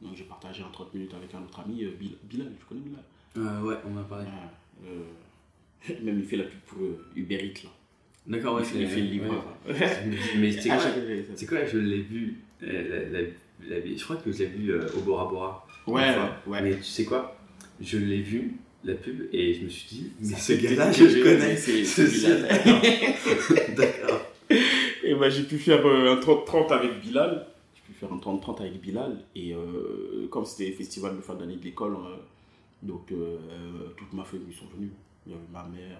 Donc j'ai partagé un 30 minutes avec un autre ami, euh, Bil- Bilal, tu connais Bilal?
Ouais, on en a parlé.
Euh, Même il fait la pub pour Uber Eats là.
D'accord, ouais,
fait le livreur.
ouais. Mais c'est
Ah,
quoi, c'est quoi Je l'ai vu. la- la- la- je crois que je l'ai vu euh, au Bora Bora.
Ouais, ouais.
Mais tu sais quoi? Je l'ai vu, la pub, et je me suis dit, mais ce gars-là, je le connais.
c'est-
sûr. D'accord.
Et ben j'ai pu faire euh, un 30-30 avec Bilal. J'ai pu faire un 30-30 avec Bilal. Et euh, comme c'était le festival de fin d'année de l'école, euh, donc euh, toute ma famille sont venus. Il y avait ma mère,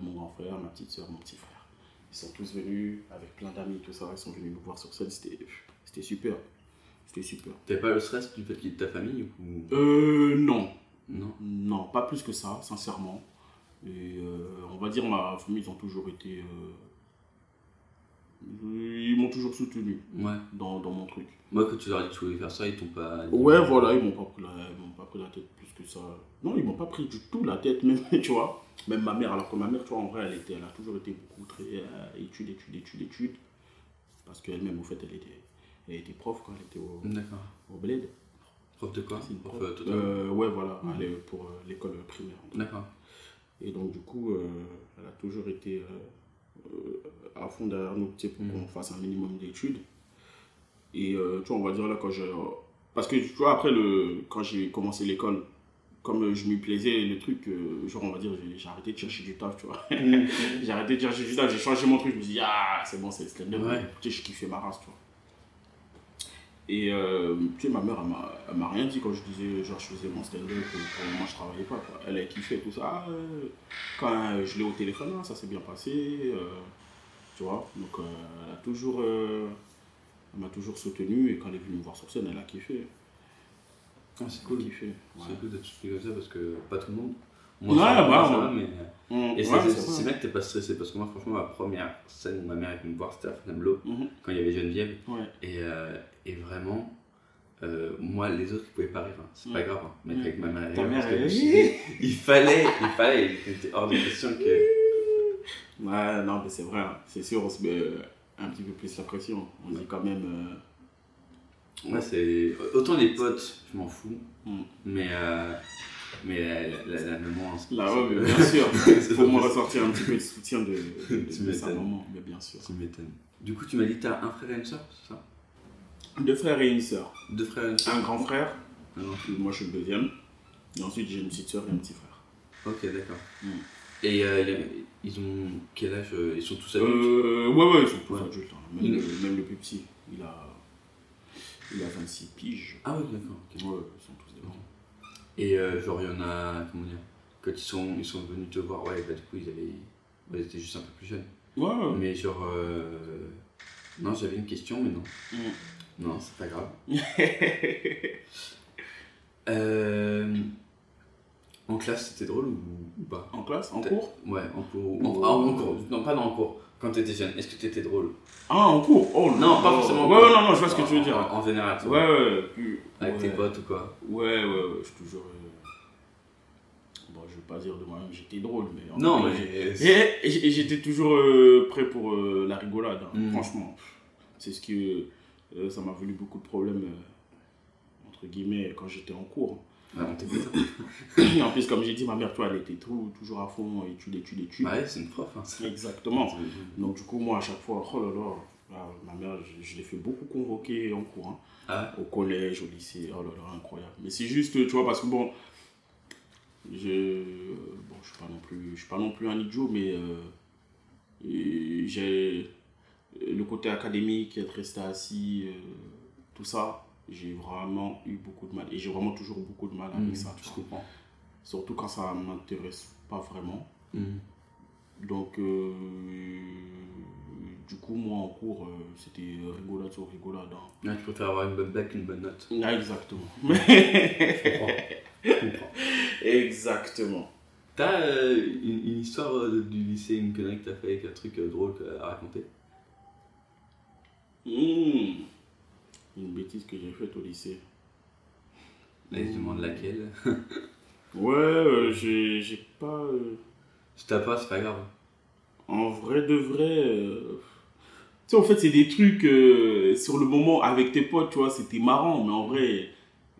mon grand frère, ma petite soeur, mon petit frère. Ils sont tous venus avec plein d'amis, tout ça. Ils sont venus nous voir sur scène. C'était super. C'était super.
T'avais pas le stress du fait qu'il y ait de ta famille ou...
Euh, non.
Non?
Non, pas plus que ça, sincèrement. Et euh, on va dire, ma famille, ils ont toujours été euh, Ils m'ont toujours soutenu
Ouais.
dans, dans mon truc.
Moi, quand tu leur as dit que tu voulais faire ça, ils t'ont pas.
Ouais, voilà, ils m'ont pas, pris la- ils m'ont pas pris la tête plus que ça. Non, ils m'ont pas pris du tout la tête, même, tu vois. Même ma mère, alors que ma mère, tu vois, en vrai, elle, était, elle a toujours été beaucoup très euh, études, études, études, études. Parce qu'elle-même, au fait, elle était, elle était prof quand elle était au, au bled.
Prof de quoi
une
Prof
prof.
euh,
Euh, ouais, voilà,
Mhm.
elle est pour euh, l'école primaire.
D'accord.
Et donc, du coup, euh, elle a toujours été à fond derrière nous, pour
Mhm.
qu'on fasse un minimum d'études. Et tu vois, on va dire là, quand je. Parce que tu vois, après, le, quand j'ai commencé l'école, comme je m'y plaisais, le truc, genre, on va dire, j'ai- arrêté de chercher du taf, tu vois.
Mhm.
j'ai arrêté de chercher du taf, j'ai changé mon truc, je me suis dit, ah, c'est bon, c'est le stand-up.
Ouais.
Tu sais, je kiffais ma race, tu vois. Et euh, tu sais, ma mère, elle m'a- rien dit quand je disais, genre, je faisais mon stand-up, pour le moment, je travaillais pas, quoi. Elle a kiffé tout ça. Ah, euh, quand euh, je l'ai au téléphone, ah, ça s'est bien passé, euh, tu vois. Donc, elle a toujours, elle m'a toujours soutenu, et quand elle est venue me voir sur scène, elle a kiffé.
Ah, c'est cool.
kiffé.
C'est cool d'être soutenu comme ça parce que pas tout le monde.
Ouais,
ça,
bah,
ça
ouais.
mais.
Mm,
Et c'est
ouais, vrai.
bien que t'es pas stressé parce que moi, franchement, ma première scène où ma mère est venue me voir, c'était à Fontainebleau,
Mhm.
quand il y avait Geneviève.
Ouais.
Et, euh, et vraiment, euh, moi, les autres, ils pouvaient pas rire. hein. C'est pas
Mm.
grave, hein. mais
Mm.
avec ma mère, parce que il fallait, il fallait, il était hors de question que.
Ouais, non, mais c'est vrai, hein. c'est sûr, on se met euh, un petit peu plus la pression. On dit quand même. euh,
Moi, c'est. Autant les potes, je m'en fous, mais. Mais la, la, la maman.
ouais, mais bien sûr.
pas
moi ressortir un petit peu de soutien de, de,
Tu
de sa maman, mais bien sûr.
Tu m'étonnes. Du coup, tu m'as dit que t'as un frère et une soeur, c'est ça?
Deux frères et une sœur.
Deux frères et une soeur
Un grand frère,
Ah
moi je suis le deuxième. Et ensuite j'ai une petite sœur et un petit frère.
Ok, d'accord.
Mm.
Et euh, ils ont quel âge euh, Ils sont tous adultes?
Euh, ouais, ouais, ils sont tous
Ouais.
adultes. hein. Même, même le plus petit, il a, il a 26 piges.
Ah ouais, d'accord.
Ouais, ils sont tous.
Et euh, genre, il y en a, comment dire, quand ils sont, ils sont venus te voir, ouais, bah du coup, ils, avaient, ils étaient juste un peu plus jeunes.
Ouais, ouais.
Mais genre, euh, non, j'avais une question, mais non.
Mm.
Non, c'est pas grave. Euh, en classe, c'était drôle ou, ou pas?
En classe, en cours?
Ouais, en cours. En, ah, en cours. Non, pas dans le cours. Quand t'étais jeune, est-ce que t'étais drôle
Ah, en cours Oh
Non, pas forcément. en
Ouais, ouais, non, non, je vois ce que tu veux dire.
En, général, tu
Ouais,
vois.
ouais. plus-
Avec tes potes ou quoi
Ouais, ouais, ouais, je suis toujours. euh, Bon, je vais pas dire de moi-même, j'étais drôle, mais. en
Non, mais.
Et, j'étais toujours euh, prêt pour euh, la rigolade, hein,
Mm.
franchement. C'est ce que. ça m'a valu beaucoup de problèmes, entre guillemets, quand j'étais en cours.
Ouais,
en plus, comme j'ai dit, ma mère, toi, elle était tout- toujours à fond, études, études, études.
Ouais, c'est une prof. Hein.
Exactement. Donc, du coup, moi, à chaque fois, oh là là, ah, ma mère, je, je l'ai fait beaucoup convoquer en cours. hein.
Ah,
au collège, au lycée, oh là là, incroyable. Mais c'est juste, tu vois, parce que bon, je, bon, je suis pas non plus, je suis pas non plus un idiot, mais euh, j'ai le côté académique, être resté assis, euh, tout ça, j'ai vraiment eu beaucoup de mal. Et j'ai vraiment toujours beaucoup de mal avec
mmh,
ça, tu
je comprends.
Surtout quand ça m'intéresse pas vraiment.
Mmh.
Donc, euh, du coup, moi en cours, euh, c'était rigolade sur rigolade. hein.
Ouais, tu préfères avoir une bonne blague qu'une bonne note.
Ah, exactement.
Je comprends. Je comprends.
exactement.
T'as euh, une, une histoire du lycée, une connerie que t'as fait avec un truc drôle à raconter
Hmm. Une bêtise que j'ai faite au lycée.
Allez, je demande laquelle.
Ouais, euh, j'ai j'ai pas. euh,
Si t'as pas, c'est pas grave.
en vrai de vrai. euh, Tu sais, en fait, c'est des trucs euh, sur le moment avec tes potes, tu vois, c'était marrant, mais en vrai,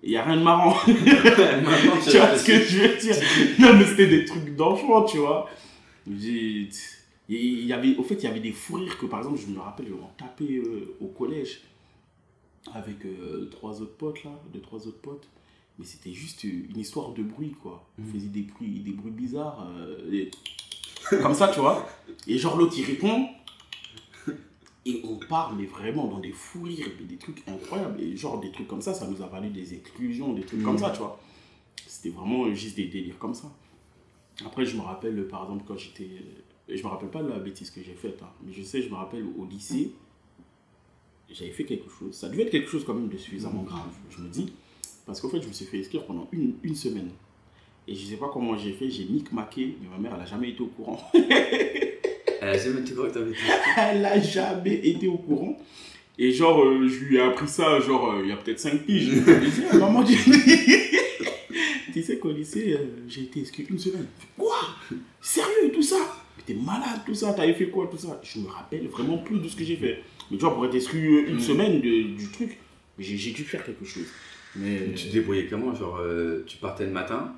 il n'y a rien de marrant. Tu vois ce que je veux dire Non, mais c'était des trucs d'enfant, tu vois. Il y avait, au fait, il y avait des fous rires que, par exemple, je me rappelle, on tapait au collège avec euh, trois autres potes, là, deux, trois autres potes. Mais c'était juste une histoire de bruit, quoi. On
Mhm.
faisait des bruits, des bruits bizarres. euh, et- Comme ça, tu vois. Et genre, l'autre, il répond. Et on parle, mais vraiment dans des fous rires, des trucs incroyables. Et genre, des trucs comme ça, ça nous a valu des exclusions, des trucs comme
Mhm.
ça, tu vois. C'était vraiment juste des délires comme ça. Après, je me rappelle, par exemple, quand j'étais. Je me rappelle pas de la bêtise que j'ai faite, hein, mais je sais, je me rappelle au lycée, j'avais fait quelque chose. Ça devait être quelque chose quand même de suffisamment grave, je me dis. Parce qu'en fait, je me suis fait inscrire pendant une, une semaine. Et je sais pas comment j'ai fait, j'ai micmaqué, mais ma mère, elle a jamais été au courant.
Elle Elle a jamais été au courant
Elle a jamais été au courant. Et genre, euh, je lui ai appris ça, genre, euh, il y a peut-être 5 piges. Je lui ai dit, Ah, maman, tu... tu sais qu'au lycée, euh, j'ai été exclu une semaine. Quoi? Sérieux, tout ça? Mais t'es malade, tout ça, t'avais fait quoi, tout ça? Je me rappelle vraiment plus de ce que j'ai fait. Mais tu vois, pour être exclu euh, une
Mm.
semaine de- du truc, j'ai dû faire quelque chose. Mais...
Tu te débrouillais comment Genre, euh, tu partais le matin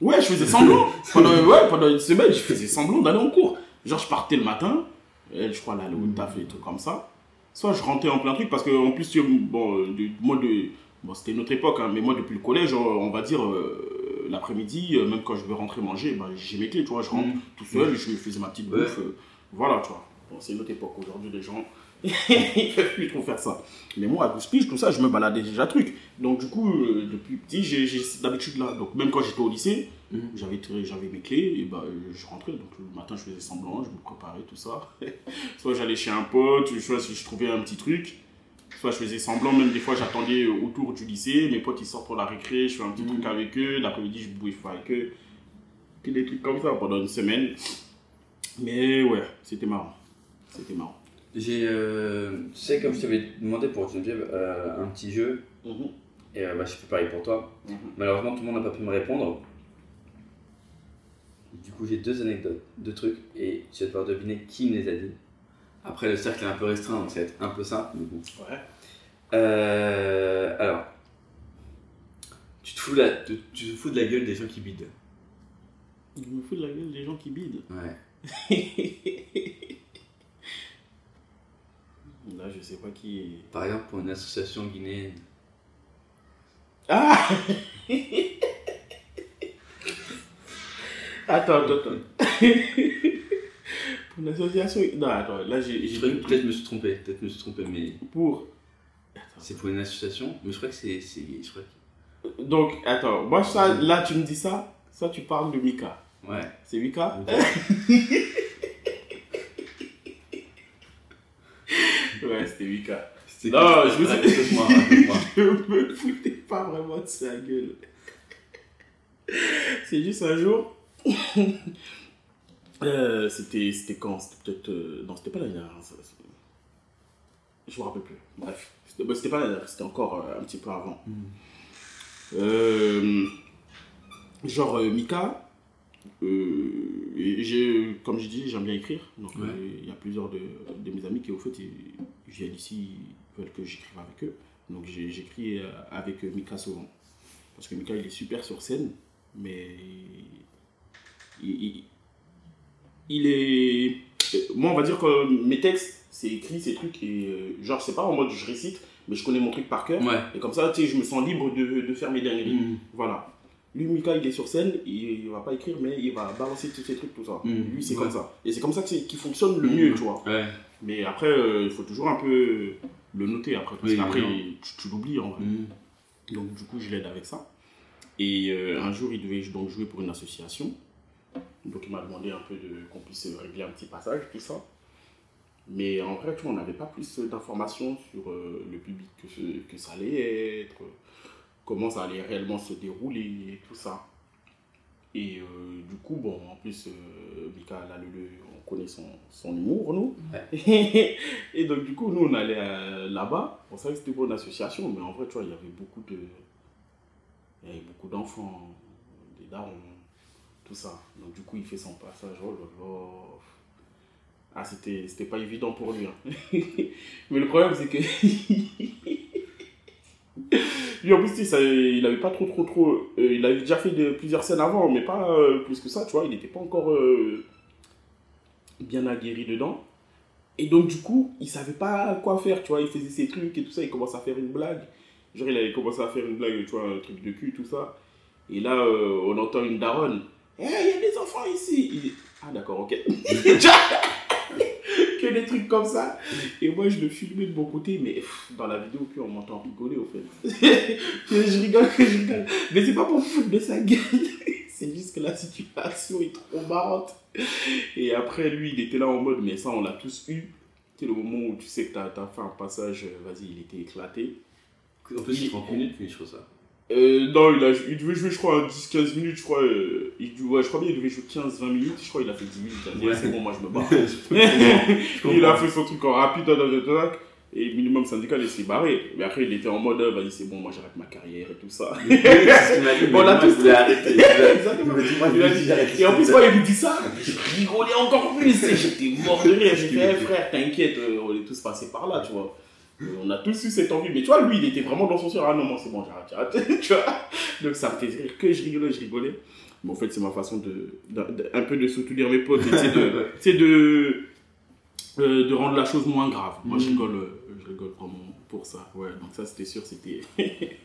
Ouais, je faisais semblant. pendant, ouais, pendant une semaine, je faisais semblant d'aller en cours. Genre, je partais le matin, elle, je crois, allait au taf et trucs comme ça. Soit je rentrais en plein truc, parce que en plus, bon, euh, de- moi, de, bon, c'était notre époque, hein, mais moi, depuis le collège, on, va dire, euh, l'après-midi, euh, même quand je veux rentrer manger, bah, j'ai mes clés, tu vois, je rentre
Mhm.
tout seul, je faisais ma petite
Ouais.
bouffe. euh, voilà, tu vois. Bon, c'est notre époque. Aujourd'hui, les gens, ils peuvent plus trop faire ça. Mais moi, à 12 piges, tout ça, je me baladais déjà truc. Donc, du coup, euh, depuis petit, j'ai cette habitude-là. Donc, même quand j'étais au lycée,
Mhm.
j'avais mes clés et bah, euh, je rentrais. Donc, le matin, je faisais semblant, je me préparais, tout ça. soit j'allais chez un pote, soit si je trouvais un petit truc. Soit je faisais semblant, même des fois, j'attendais autour du lycée. Mes potes, ils sortent pour la récré, je fais un petit
Mhm.
truc avec eux. L'après-midi, je bouffe avec eux. Des trucs comme ça pendant une semaine. Mais ouais, c'était marrant. C'était marrant.
J'ai. euh, tu sais, comme je t'avais demandé pour Geneviève, euh, un petit jeu,
Mhm.
et euh, bah, je fais pareil pour toi.
Mhm.
Malheureusement, tout le monde n'a pas pu me répondre. Du coup, j'ai deux anecdotes, deux trucs, et tu vas devoir deviner qui me les a dit. Après, le cercle est un peu restreint, donc ça va être un peu simple. mais bon.
Ouais.
Euh, alors, tu te, fous la, tu, tu te fous de la gueule des gens qui bident.
Je me fous de la gueule des gens qui bident.
Ouais.
Là, je sais pas qui est.
Par exemple, pour une association guinéenne.
Ah Attends, attends, attends. pour une association. Non, attends, là, j'ai.
Peut-être me suis trompé, peut-être me suis trompé, mais
Pour.
c'est pour une association. Mais je crois que c'est. c'est- Je crois que...
Donc, attends, moi, ça, là, tu me dis ça, ça, tu parles de Mika.
Ouais.
C'est Mika? Ouais, c'était Mika. Non, je
raconte-moi.
Je me foutais pas vraiment de sa gueule. C'est juste un jour. Euh, c'était, c'était quand? C'était peut-être. euh, Non, c'était pas l'année dernière. ça- ça- Je me rappelle plus. Bref. C'était, bah, c'était pas l'année dernière, c'était encore euh, un petit peu avant. Euh, genre, Mika. Euh, comme j'ai dit, j'aime bien écrire. Donc,
Ouais.
euh, il y a plusieurs de, de mes amis qui, au fait, ils ils viennent ici, ils veulent que j'écrive avec eux. Donc, j'écris euh, avec Mika souvent. Parce que Mika, il est super sur scène, mais il, il- il est. Moi, on va dire que mes textes, c'est écrit, ces trucs, et genre, c'est pas en mode je récite, mais je connais mon truc par cœur.
Ouais.
Et comme ça, tu sais, je me sens libre de, de faire mes dingueries.
Mm.
Voilà. Lui, Mika, il est sur scène, il, il va pas écrire, mais il va balancer tous ces trucs, tout ça.
Mm.
Lui, c'est
Ouais.
comme ça. Et c'est comme ça qu'il fonctionne le
Mm.
mieux, tu vois.
Ouais.
Mais après, euh, il faut toujours un peu le noter après. Parce
Oui,
qu'après, tu, tu l'oublies en vrai.
Mm.
Donc, du coup, je l'aide avec ça. Et euh, un jour, il devait donc jouer pour une association. Donc, il m'a demandé un peu de qu'on puisse régler un petit passage, tout ça. Mais en vrai, tu vois, on n'avait pas plus d'informations sur euh, le public que, que ça allait être, comment ça allait réellement se dérouler et tout ça. Et euh, du coup, bon, en plus, euh, Mika on connaît son, son humour, nous. et donc, du coup, nous, on allait euh, là-bas. On savait que c'était pour une association, mais en vrai, tu vois, il y avait beaucoup de. Il y avait beaucoup d'enfants, des darons, tout ça. Donc, du coup, il fait son passage. Oh là là. Ah, c'était c'était pas évident pour lui. hein. mais le problème, c'est que. Lui, en plus, il avait pas trop, trop, trop. euh, il avait déjà fait plusieurs scènes avant, mais pas euh, plus que ça, tu vois. Il n'était pas encore euh, bien aguerri dedans. Et donc, du coup, il savait pas quoi faire, tu vois. Il faisait ses trucs et tout ça. Il commençait à faire une blague. Genre, il avait commencé à faire une blague, tu vois, un truc de cul, tout ça. Et là, on entend une daronne. Eh, il y a des enfants ici. Il ah, d'accord, ok. que des trucs comme ça. Et moi, je le filmais de mon côté, mais pff, dans la vidéo, puis on m'entend rigoler, au fait. je rigole, je rigole. Mais c'est pas pour foutre de sa gueule. c'est juste que la situation est trop marrante. Et après, lui, il était là en mode, mais ça, on l'a tous eu. C'est le moment où tu sais que t'as as fait un passage, euh, vas-y, il était éclaté.
En plus, c'est 30 minutes, mais je trouve ça.
Euh, non, il, a, il devait jouer, je crois, 10-15 minutes, je crois. euh, il, ouais, je crois bien qu'il devait jouer 15-20 minutes. Je crois qu'il a fait 10 minutes. Il a dit,
Ouais.
c'est bon, moi je me barre.
Je
il a fait son truc en rapide, et minimum syndical, il s'est barré. Mais après, il était en mode, euh, vas-y, c'est bon, moi j'arrête ma carrière et tout ça.
C'est ce qu'il m'a dit,
On
mais
a
moi,
tous
je voulais arrêter.
Exactement.
Il dit,
Il a dit-. Et en plus, moi, il me dit ça, je rigolais encore plus. J'étais mort de rire. J'ai fait, Eh, frère, t'inquiète, euh, on est tous passés par là, tu vois. Euh, On a tous eu cette envie. Mais tu vois, lui, il était vraiment dans son sur. Ah non, moi, c'est bon, j'arrête, j'arrête. tu vois. Donc, ça me fait rire que je rigolais, je rigolais. Mais en fait, c'est ma façon de, de- de- un peu de soutenir mes potes. sais, de, sais, de, euh, de rendre la chose moins grave. Moi, je
Mhm.
rigole, euh, je rigole vraiment pour ça. Ouais, donc ça, c'était sûr, c'était,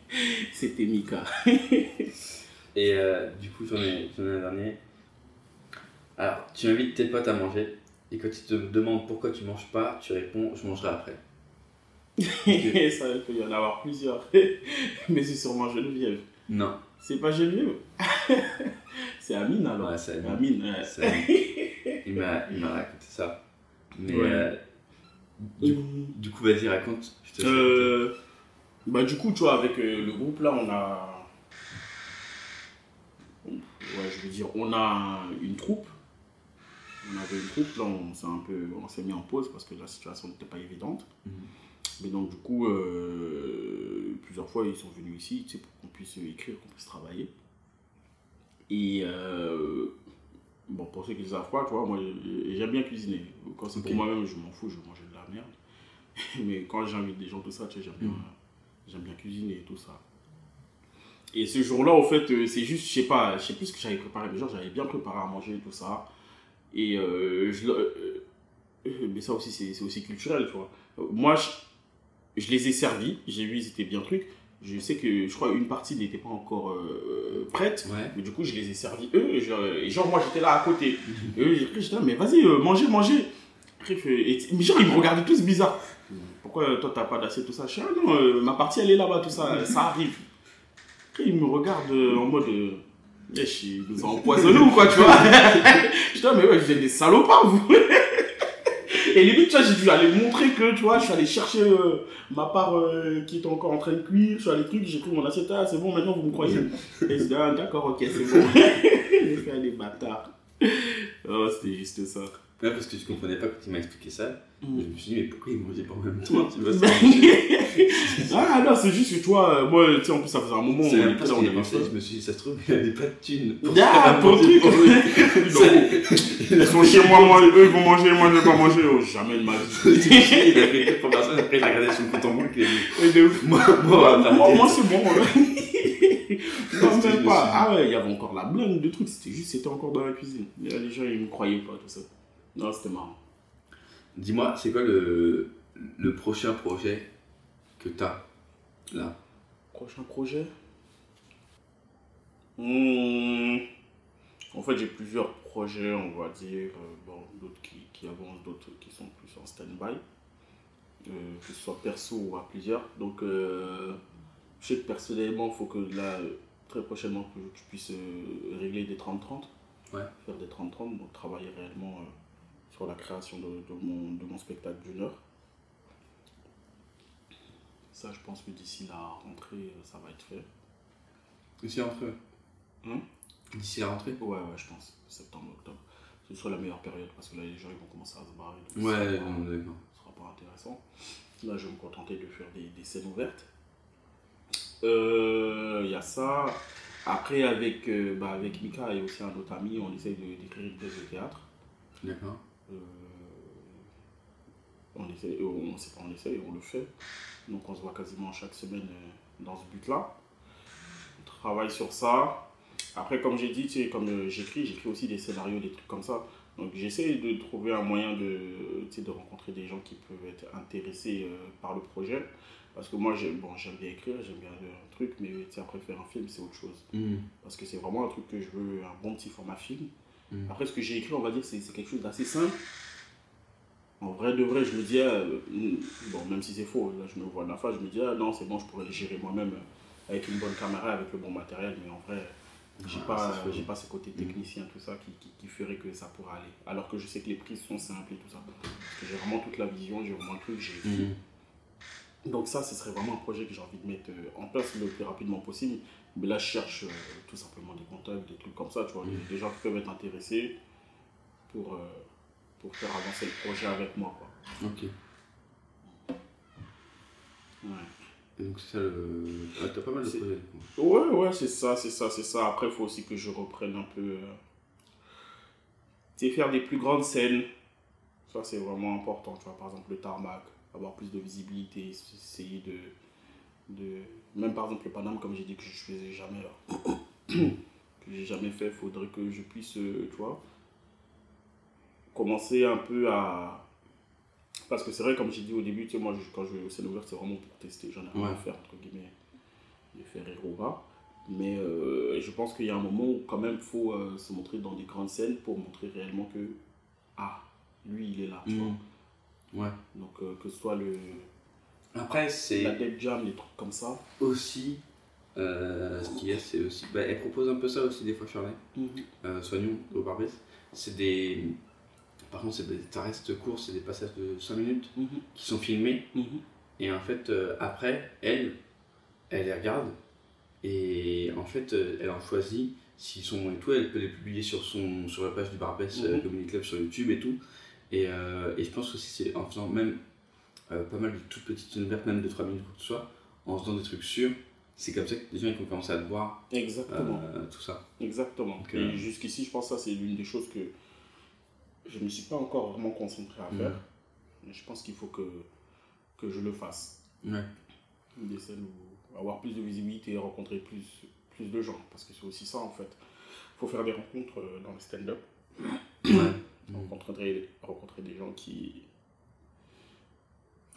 c'était Mika.
Et euh, du coup, j'en ai, ai un dernier. Alors, tu invites tes potes à manger, et quand ils te demandent pourquoi tu manges pas, tu réponds je mangerai après.
Et ça, il peut y en avoir plusieurs. Mais c'est sûrement Geneviève.
Non.
C'est pas Geneviève C'est Amine alors.
Ouais, c'est Amine.
Amine, ouais.
C'est Amine. Il m'a raconté ça. Mais
Ouais.
euh, du, du coup, vas-y, raconte. Je te.
Euh, bah du coup, tu vois, avec euh, le groupe là, on a... Ouais, je veux dire, on a une troupe. On avait une troupe, là, on s'est un peu... On s'est mis en pause parce que la situation n'était pas évidente.
Mhm.
Mais donc, du coup, euh, plusieurs fois, ils sont venus ici, tu sais, pour qu'on puisse écrire, qu'on puisse travailler. Et... euh, Bon, pour ceux qui ne savent pas, tu vois, moi, j'aime bien cuisiner. Quand c'est pour moi-même, je m'en fous, je vais manger de la merde. Mais quand j'invite des gens, tout ça, tu sais, j'aime bien, j'aime bien cuisiner et tout ça. Et ce jour-là, au fait, euh, c'est juste, je sais pas, je sais plus ce que j'avais préparé, mais genre, j'avais bien préparé à manger et tout ça. Et euh, je, mais ça aussi, c'est aussi culturel, tu vois. Moi, je, je les ai servis, j'ai vu, ils étaient bien trucs. Je sais que, je crois, une partie n'était pas encore euh, prête.
Ouais.
Mais du coup, je les ai servis eux. Et genre, et genre, moi, j'étais là à côté. Et eux, j'ai là, mais vas-y, euh, mangez, mangez. Après, et- mais genre, ils me regardaient tous bizarre. Pourquoi euh, toi, t'as pas d'assiette, tout ça? Je dis, ah non, euh, ma partie, elle est là-bas, tout ça, ça arrive. Après, ils me regardent euh, en mode. Euh, ils nous ont empoisonnés ou quoi, tu vois? Je dis, ah, mais ouais, vous êtes des salopards, vous Et limite, tu vois, j'ai dû aller montrer que, tu vois, je suis allé chercher euh, ma part euh, qui était encore en train de cuire, je suis allé truc, j'ai pris mon assiette, ah, c'est bon, maintenant vous me croyez. Et je dis, ah, d'accord, ok, c'est bon. J'ai fait des bâtards. Oh, c'était juste ça.
Ouais, parce que je comprenais pas quand il m'a expliqué ça.
Mm.
Je me suis dit, mais pourquoi ils mangeaient pas en même temps tu vois, ça
ah non, c'est juste que toi, euh, moi, tu sais, en plus, ça faisait un moment où on était là, on avait.
Je me suis dit, ça se trouve, il avait pas de thunes.
Ah, pour le truc Ils sont chez moi, moi, eux, ils vont manger, moi, je vais pas manger. Oh, jamais de ma vie.
il a pris 4 personnes, après il a regardé son compte en banque, il a dit,
Et de ouf.
moi, moi,
Moi, c'est bon. ouais. non, même
me
pas. Ah ouais, il y avait encore la blinde de trucs. C'était juste, c'était encore dans la cuisine. Les gens, ils me croyaient pas, tout ça. Non, c'était marrant.
Dis-moi, c'est quoi le, le prochain projet que t'as là?
Prochain projet? Hmm. En fait, j'ai plusieurs projets, on va dire. euh, bon, d'autres qui, qui avancent, d'autres qui sont plus en stand-by. Euh, que ce soit perso ou à plusieurs. Donc, euh, je sais que personnellement, il faut que là, très prochainement, que tu puisses euh, régler des 30-30.
Ouais.
Faire des 30-30, donc travailler réellement euh, sur la création de, de mon, de mon spectacle d'une heure. Ça, je pense que d'ici la rentrée, euh, ça va être fait.
D'ici la rentrée?
Hein
D'ici la rentrée?
Ouais, ouais, je pense. Septembre, octobre. Ce sera la meilleure période parce que là, les gens ils vont commencer à se barrer. donc
Ouais,
ça
non, d'accord.
Ce sera pas intéressant. Là, je vais me contenter de faire des, des scènes ouvertes. Euh, Il y a ça. Après, avec, euh, bah, avec Mika et aussi un autre ami, on essaye d'écrire une pièce de théâtre.
D'accord.
Euh, on essaie, on sait pas, on essaie, on le fait. Donc on se voit quasiment chaque semaine euh, dans ce but-là. On travaille sur ça. Après, comme j'ai dit, tu sais, comme euh, j'écris, j'écris aussi des scénarios, des trucs comme ça. Donc j'essaie de trouver un moyen de, tu sais, de rencontrer des gens qui peuvent être intéressés euh, par le projet. Parce que moi, j'aime bon, bien écrire, j'aime bien un truc, mais tu sais, après faire un film, c'est autre chose.
Mhm.
Parce que c'est vraiment un truc que je veux, un bon petit format film.
Mhm.
Après, ce que j'ai écrit, on va dire, c'est c'est quelque chose d'assez simple. En vrai de vrai, je me dis, ah, euh, bon, même si c'est faux, là, je me vois de la face, je me dis, ah non, c'est bon, je pourrais le gérer moi-même euh, avec une bonne caméra, avec le bon matériel, mais en vrai, j'ai
Ah,
pas, j'ai pas ce côté technicien, tout ça, qui, qui, qui ferait que ça pourrait aller. Alors que je sais que les prises sont simples et tout ça. J'ai vraiment toute la vision, j'ai vraiment le truc, j'ai écrit. Donc ça, ce serait vraiment un projet que j'ai envie de mettre euh, en place le plus rapidement possible. Mais là, je cherche euh, tout simplement des contacts, des trucs comme ça, tu vois,
Mhm.
des gens qui peuvent être intéressés pour, euh, pour faire avancer le projet avec moi, quoi.
Ok.
Ouais.
Donc c'est ça le. Ah, t'as pas mal de
C'est-
projets.
Ouais, ouais, c'est ça, c'est ça, c'est ça. Après, il faut aussi que je reprenne un peu. euh, Tu sais, faire des plus grandes scènes. Ça, c'est vraiment important. Tu vois, par exemple, le tarmac, avoir plus de visibilité, essayer de. de... Même par exemple, le Paname, comme j'ai dit que je faisais jamais là. que j'ai jamais fait, faudrait que je puisse, euh, tu vois, commencer un peu à. Parce que c'est vrai, comme j'ai dit au début, tu sais, moi, quand je vais au scène ouverte, c'est vraiment pour tester. J'en ai rien à faire, entre guillemets, de faire pas. Mais euh, je pense qu'il y a un moment où, quand même, il faut euh, se montrer dans des grandes scènes pour montrer réellement que, ah, lui, il est là, tu
Mhm.
vois.
Ouais.
Donc, euh, que ce soit le,
Après, c'est.
la Dead Jam, les trucs comme ça.
aussi, euh, ce qu'il y a, c'est aussi. Bah, elle propose un peu ça aussi, des fois, Charlie. Euh, Soignons au Barbès. C'est des. Par contre, c'est des- ça reste court, c'est des passages de 5 minutes
Mhm.
qui sont filmés.
Mhm.
Et en fait, après, elle, elle les regarde. Et en fait, elle en choisit. S'ils sont et tout, elle peut les publier sur, son, sur la page du Barbès
Mhm.
Comedy Club sur YouTube et tout. Et, euh, et je pense aussi, c'est en faisant même euh, pas mal de toutes petites scènes ouvertes, même de 3 minutes quoi que ce soit, en faisant des trucs sûrs, c'est comme ça que les gens ils vont commencer à te voir.
Exactement.
euh, tout ça.
Exactement.
Donc,
Et jusqu'ici, je pense que ça, c'est l'une des choses que je ne me suis pas encore vraiment concentré à
Mhm.
faire. Mais je pense qu'il faut que, que je le fasse.
Ouais.
Des scènes où avoir plus de visibilité et rencontrer plus, plus de gens. Parce que c'est aussi ça, en fait. Il faut faire des rencontres dans le stand-up. Rencontrer, rencontrer des gens qui.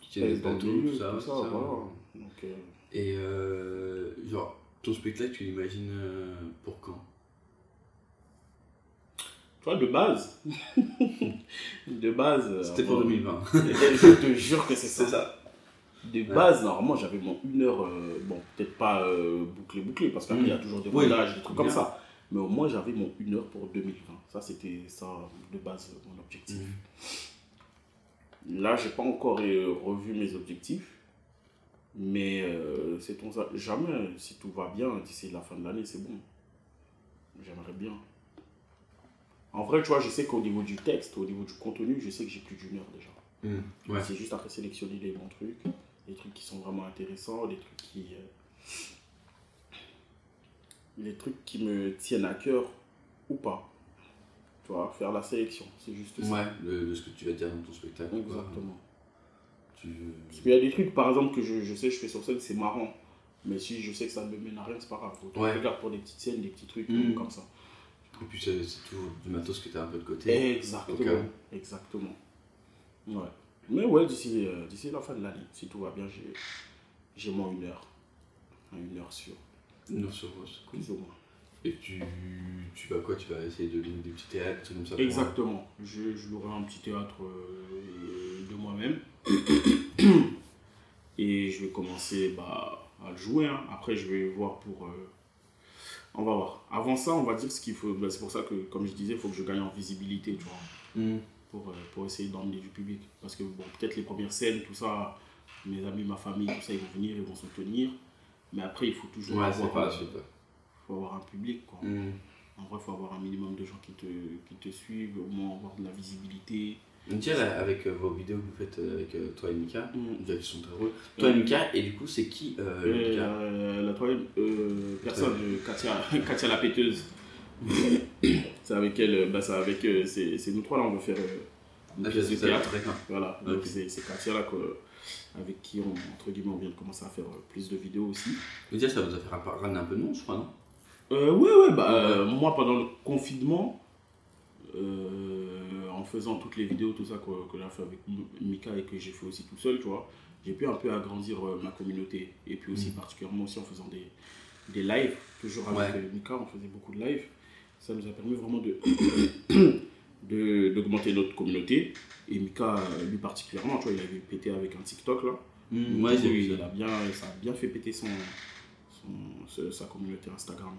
Qui plateaux,
milieu,
tout ça.
tout ça,
ça,
voilà. Donc, euh,
Et euh, genre, ton spectacle, tu l'imagines euh, pour quand?
Tu vois, de base. de base.
C'était pour
bon,
2020.
je te jure que c'est ça.
C'est ça.
De base, normalement, j'avais mon une heure, euh, bon, peut-être pas euh, bouclé, bouclé, parce qu'après, il y a toujours des
Oui.
montages, des trucs comme ça. Mais au moins, j'avais mon une heure pour 2020. Ça, c'était ça, de base, mon objectif. Là, j'ai pas encore euh, revu mes objectifs. Mais euh, c'est ton ça. Jamais, si tout va bien, d'ici la fin de l'année, c'est bon. J'aimerais bien. En vrai, tu vois, je sais qu'au niveau du texte, au niveau du contenu, je sais que j'ai plus d'une heure déjà.
Ouais.
C'est juste après sélectionner les bons trucs, les trucs qui sont vraiment intéressants, les trucs qui. euh, les trucs qui me tiennent à cœur ou pas. Tu vois, faire la sélection, c'est juste ça.
Ouais, de, ce que tu vas dire dans ton spectacle. quoi.
Exactement.
Tu...
Parce qu'il y a des trucs, par exemple, que je, je sais, je fais sur scène, c'est marrant. Mais si je sais que ça ne me mène à rien, c'est pas grave. Autant
Ouais.
je regarde pour des petites scènes, des petits trucs
Mm.
comme ça.
Et puis c'est toujours du matos que tu as un peu de côté.
Exactement. Exactement. Ouais. Mais ouais, d'ici euh, d'ici la fin de l'année, si tout va bien, j'ai j'ai moins une heure. Une heure sur.
Sur Rose.
Plus ou moins.
Et tu, tu vas quoi? Tu vas essayer de donner des petits théâtres, trucs comme ça
Exactement. Je, je louerai un petit théâtre euh, de moi-même. Et je vais commencer bah, à le jouer. hein. Après, je vais voir pour. euh, On va voir. Avant ça, on va dire ce qu'il faut. bah, c'est pour ça que, comme je disais, il faut que je gagne en visibilité, tu vois.
Mm.
Pour, euh, pour essayer d'emmener du public. Parce que, bon, peut-être les premières scènes, tout ça, mes amis, ma famille, tout ça, ils vont venir, ils vont soutenir. Mais après, il faut toujours
Ouais,
avoir,
pas la suite, ouais.
faut avoir un public, quoi.
Mm.
En vrai, il faut avoir un minimum de gens qui te, qui te suivent, au moins avoir de la visibilité.
On là, avec euh, vos vidéos que vous faites euh, avec euh, toi et Mika,
Mm.
qui sont très drôles. Toi et Mika, et du coup, c'est qui euh, Mika
euh, la troisième personne, Katia, Katia la péteuse. c'est avec elle, bah, c'est avec c'est nous trois là, on veut faire une
Ah,
pièce de théâtre. Voilà, donc c'est Katia là que- avec qui on, entre guillemets, on vient de commencer à faire euh, plus de vidéos aussi.
Mais déjà, ça vous a fait ra- ramener un peu de nom, je crois, non?
Euh, ouais, ouais, bah, euh, moi pendant le confinement, euh, en faisant toutes les vidéos, tout ça que, que j'ai fait avec Mika et que j'ai fait aussi tout seul, tu vois, j'ai pu un peu agrandir ma communauté. Et puis aussi,
Mhm.
particulièrement aussi en faisant des, des lives, toujours avec
Ouais.
Mika, on faisait beaucoup de lives. Ça nous a permis vraiment de- d'augmenter notre communauté. Et Mika, euh, lui particulièrement, tu vois, il avait pété avec un TikTok là.
Mm,
Donc,
ouais, j'ai vu
il
ça.
a bien, ça a bien fait péter son, son- sa communauté Instagram.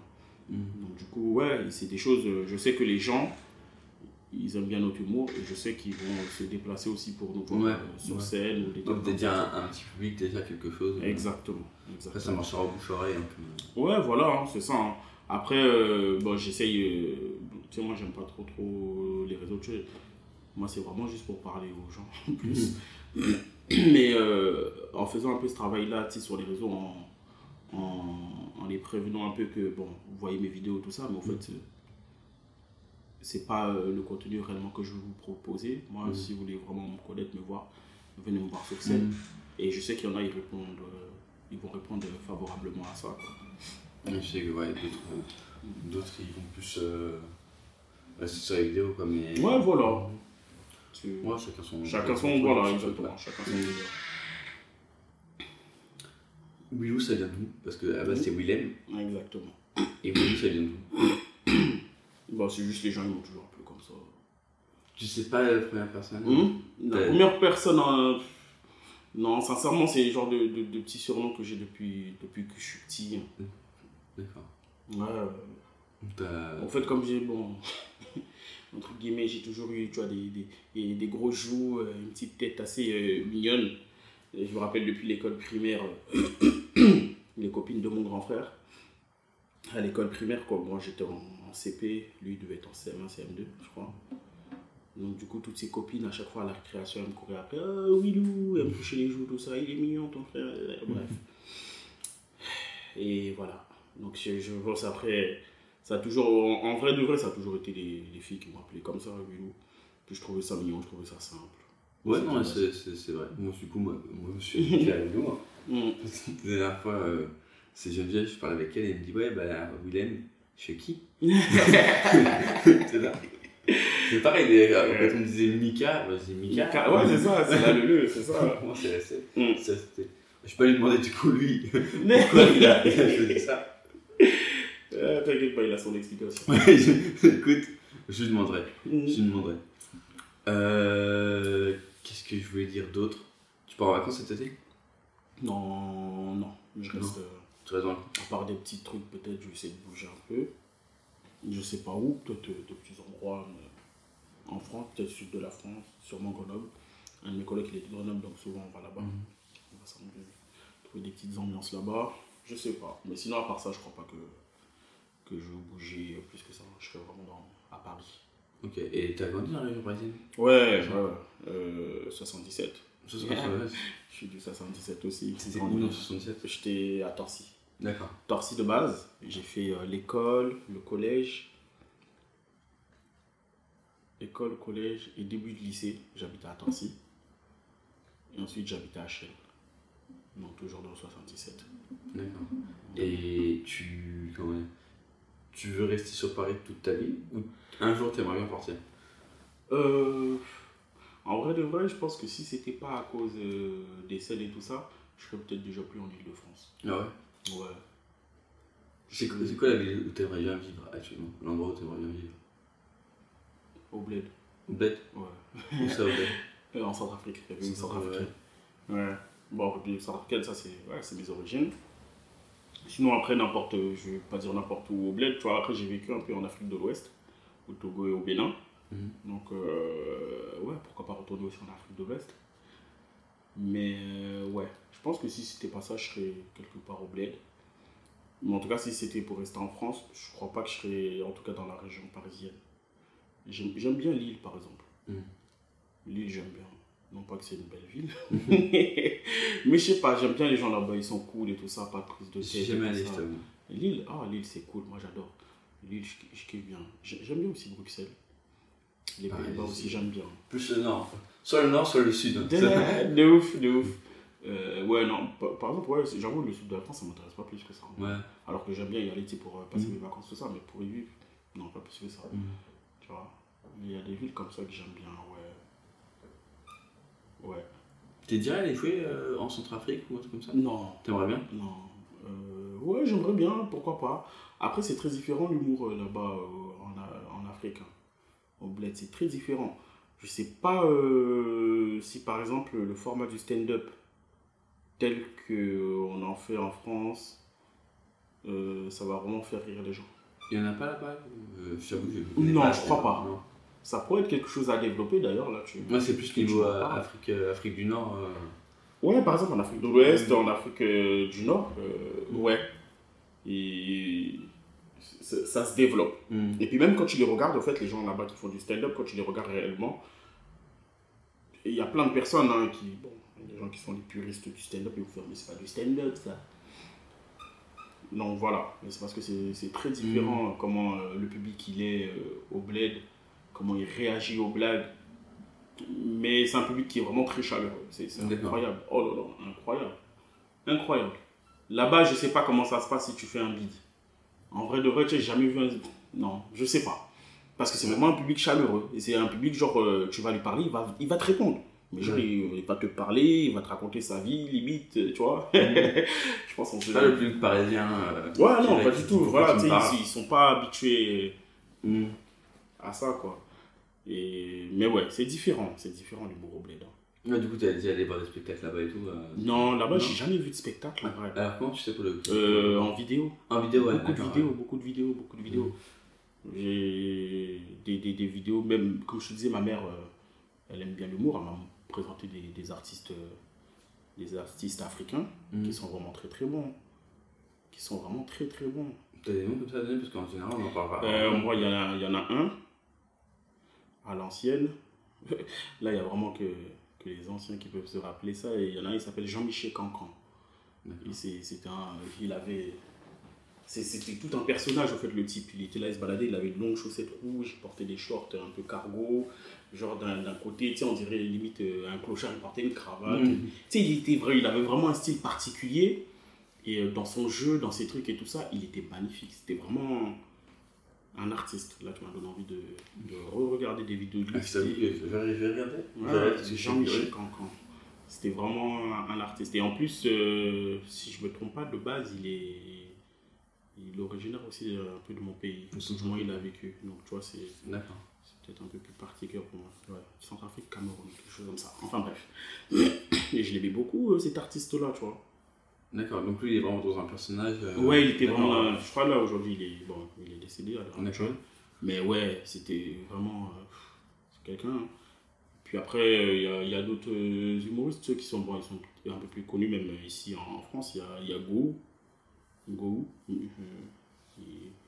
Mm.
Donc du coup, ouais, c'est des choses, euh, je sais que les gens, ils aiment bien notre humour et je sais qu'ils vont se déplacer aussi pour nous voir
Ouais,
euh, sur
ouais.
scène ou des
Donc, déjà un, un petit public, déjà quelque chose.
Exactement.
Après, ça
exactement.
marchera au bouche-oreille. euh,
Ouais, voilà, hein, c'est ça. hein. Après, euh, bon, j'essaye. euh, tu sais, moi, j'aime pas trop, trop les réseaux sociaux. Moi, c'est vraiment juste pour parler aux gens, en plus. Mais euh, en faisant un peu ce travail-là, tu sais, sur les réseaux, en, en, en les prévenant un peu que, bon, vous voyez mes vidéos, tout ça, mais en fait, euh, c'est pas le contenu réellement que je veux vous proposer. Moi,
Mhm.
si vous voulez vraiment me connaître, me voir, venez me voir sur scène.
Mhm.
Et je sais qu'il y en a, ils répondent, ils vont répondre favorablement à ça. Quoi.
Je sais que ouais, d'autres, euh, d'autres ils vont plus euh, rester sur les vidéos quoi, mais.
Ouais, voilà. Tu-
Ouais, chacun son.
Chacun son, voilà, exactement. Chacun son.
Willou, ça vient d'où? Parce que à la base, c'est Willem.
Exactement.
Et Willou, ça vient d'où?
Bah, c'est juste les gens, ils m'ont toujours appelé comme ça.
Tu sais pas la première personne?
Hum La première personne, hein, non, sincèrement, c'est le genre de, de, de petits surnoms que j'ai depuis, depuis que je suis petit.
D'accord.
Ouais.
T'as-
En fait, comme j'ai, bon, entre guillemets, j'ai toujours eu, tu vois, des, des, des, des gros joues, euh, une petite tête assez euh, mignonne. Et je me rappelle depuis l'école primaire, euh, les copines de mon grand frère. À l'école primaire, quoi, moi j'étais en, en CP, lui il devait être en CM1, CM2, je crois. Donc du coup, toutes ses copines, à chaque fois à la récréation, elles me couraient après. Ah, Willou, elle me touchait les joues, tout ça, il est mignon ton frère. Bref. Et voilà. Donc je, je pense après, ça a toujours, en, en vrai de vrai, ça a toujours été les, les filles qui m'ont appelé comme ça, Willou. Puis je trouvais ça mignon, je trouvais ça simple.
Ouais, non, c'est, c'est, c'est vrai. Moi, du coup, moi, moi je suis à Willou. moi.
Mm.
Parce que La dernière fois, euh, c'est Geneviève, je parle avec elle et elle me dit Ouais, bah, Willem, je fais qui? C'est là. C'est pareil, euh, quand on me disait Mika, bah, je dis Mika.
Mika, ouais, c'est ça, c'est la Lulu, c'est ça.
Moi, c'est c'est-
Mm.
Je peux lui demander du coup, lui, pourquoi il a, il a choisi ça.
Euh, T'inquiète pas, il a son explication.
Écoute, je lui demanderai.
Mm.
Je lui demanderai. Euh, Qu'est-ce que je voulais dire d'autre? Tu pars en vacances cet été?
Non, non, je
Non.
reste. euh,
Tu restes dans le
À part des petits trucs, peut-être, je vais essayer de bouger un peu. Je sais pas où, peut-être euh, des petits endroits mais en France, peut-être sud de la France, sûrement Grenoble. Un de mes collègues, il est de Grenoble, donc souvent on va là-bas.
Mhm.
On va s'amuser, trouver des petites ambiances là-bas. Je sais pas. Mais sinon, à part ça, je crois pas que, que je bouger plus que ça. Je serai vraiment dans, à Paris.
Ok, et t'as grandi dans la région parisienne?
Ouais, ouais, ouais. Euh, 77.
79.
Je suis du 77 aussi.
C'était où dans 77
J'étais à Torcy.
D'accord.
Torcy de base. J'ai fait euh, l'école, le collège. École, collège et début de lycée. J'habitais à Torcy. Et ensuite, j'habitais à Chelles. Donc, toujours dans le 77.
D'accord. Et tu. Comment Tu veux rester sur Paris toute ta vie Ou un jour t'aimerais bien partir?
Euh, en vrai de vrai, je pense que si c'était pas à cause euh, des selles et tout ça, je serais peut-être déjà plus en Ile-de-France.
Ah ouais?
Ouais.
C'est quoi, c'est quoi la ville où t'aimerais bien vivre actuellement? L'endroit où t'aimerais bien vivre?
Au bled.
Au bled?
Ouais.
Où ça au bled?
Euh, En Centrafrique, République centrafricaine. Ouais. Bon, République centrafricaine, ça c'est ouais, c'est mes origines. Sinon, après, n'importe, je vais pas dire n'importe où au bled, tu vois, après j'ai vécu un peu en Afrique de l'Ouest, au Togo et au Bénin.
Mhm.
Donc, euh, ouais, pourquoi pas retourner aussi en Afrique de l'Ouest. Mais euh, ouais, je pense que si c'était pas ça, je serais quelque part au bled. Mais en tout cas, si c'était pour rester en France, je crois pas que je serais, en tout cas dans la région parisienne. J'aime bien Lille, par exemple.
Mhm.
Lille, j'aime bien. Non pas que c'est une belle ville. Mais je sais pas, j'aime bien les gens là-bas, ils sont cool et tout ça, pas de prise de tête. ça.
je t'avoue.
Lille, ah Lille c'est cool, moi j'adore. Lille, je, je kiffe bien. J'ai- J'aime bien aussi Bruxelles. Les Pays-Bas aussi, j'aime bien.
Plus le nord. Soit le nord, soit le sud.
de, de ouf, de ouf. Euh, ouais, non, par, par exemple, ouais, j'avoue, le sud de la France, ça m'intéresse pas plus que ça.
Ouais.
Alors que j'aime bien y aller tu sais, pour euh, passer
Mhm.
mes vacances, tout ça, mais pour y vivre, non, pas plus que ça.
Mhm.
Tu vois, il y a des villes comme ça que j'aime bien, ouais.
T'es déjà allé jouer euh, en Centrafrique ou un truc comme ça?
Non.
T'aimerais bien?
Non. Euh, ouais, j'aimerais bien, pourquoi pas. Après, c'est très différent l'humour euh, là-bas euh, en, en Afrique. hein. Au bled, c'est très différent. Je sais pas si par exemple le format du stand-up tel qu'on en fait en France, ça va vraiment faire rire les gens.
Il y en a pas là-bas? Euh,
Non, je crois pas.
Non.
ça pourrait être quelque chose à développer d'ailleurs. là. Tu,
Moi, c'est plus niveau euh. Afrique, euh, Afrique du Nord. euh,
Ouais, par exemple en Afrique de l'Ouest, en Afrique euh, du Nord, euh, ouais. Et ça, se développe.
hmm.
Et puis même quand tu les regardes, en fait, les gens là-bas qui font du stand-up, quand tu les regardes réellement, il y a plein de personnes hein, qui, bon, des gens qui sont les puristes du stand-up et vous faire, mais c'est pas du stand-up ça. Donc voilà, mais c'est parce que c'est très différent comment le public il est au bled, comment il réagit aux blagues. Mais c'est un public qui est vraiment très chaleureux. C'est incroyable. Oh là là, incroyable. Incroyable. Là-bas, je sais pas comment ça se passe si tu fais un bid. En vrai de vrai, tu n'as jamais vu un. Non, je sais pas. Parce que c'est vraiment un public chaleureux. Et c'est un public, genre, euh, tu vas lui parler, il va, il va te répondre. Mais genre, il, il va te parler, il va te raconter sa vie, limite, euh, tu vois. je pense qu'on
C'est pas le public parisien. euh,
Ouais, non, pas du tout. Voilà, ils, ils sont pas habitués
Hmm.
à ça, quoi. Et... Mais ouais, c'est différent. C'est différent du au.
Ouais, du coup, t'es déjà allé voir des spectacles là-bas et tout. euh,
Non, là-bas, j'ai jamais vu de spectacle, en vrai.
Alors, comment tu sais pour le.
Euh, en vidéo.
En vidéo, ouais.
beaucoup de vidéos,
ouais.
beaucoup de vidéos, beaucoup de vidéos. J'ai des, des, des vidéos, même comme je te disais, ma mère, euh, elle aime bien l'humour, elle m'a présenté des, des artistes, euh, des artistes africains
Mhm.
qui sont vraiment très très bons. Qui sont vraiment très très bons.
T'as des noms comme ça à donner? Parce qu'en général, on en parle pas.
Moi, il y, en a- il y en a un à l'ancienne. Là, il y a vraiment que, que les anciens qui peuvent se rappeler ça. Et il y en a un, il s'appelle Jean-Michel Cancan. Et c'est c'est un. Il avait. c'est- C'était tout un personnage en fait, le type. Il était là, il se baladait, il avait de longues chaussettes rouges, il portait des shorts un peu cargo. Genre d'un d'un côté, tu sais, on dirait limite euh, un clochard, il portait une cravate.
Mhm.
Tu sais, il, était vrai, il avait vraiment un style particulier. Et euh, dans son jeu, dans ses trucs et tout ça, il était magnifique. C'était vraiment un artiste. Là, tu m'as donné envie de, de re-regarder des vidéos de lui.
Ah, regarder. Je
Ouais,
suis
Jean-Michel. Cancan. C'était vraiment un, un artiste. Et en plus, euh, si je me trompe pas, de base, il est, il est originaire aussi euh, un peu de mon pays. Moins, il a vécu. Donc, tu vois, c'est c'est peut-être un peu plus particulier pour moi. Ouais, Centrafrique, Cameroun, quelque chose comme ça. Enfin, bref. Et je l'aimais beaucoup, euh, cet artiste-là, tu vois.
D'accord, donc lui, il est vraiment dans un personnage. euh,
Ouais, il était vraiment. là, je crois là aujourd'hui, il est, bon, il est décédé actuelle. Mais ouais, c'était vraiment. euh, quelqu'un. hein. Puis après, euh, il y a, a d'autres humoristes, ceux qui sont, bon, ils sont un peu plus connus, même ici en, en France. Il y a, y a Go. Go. il,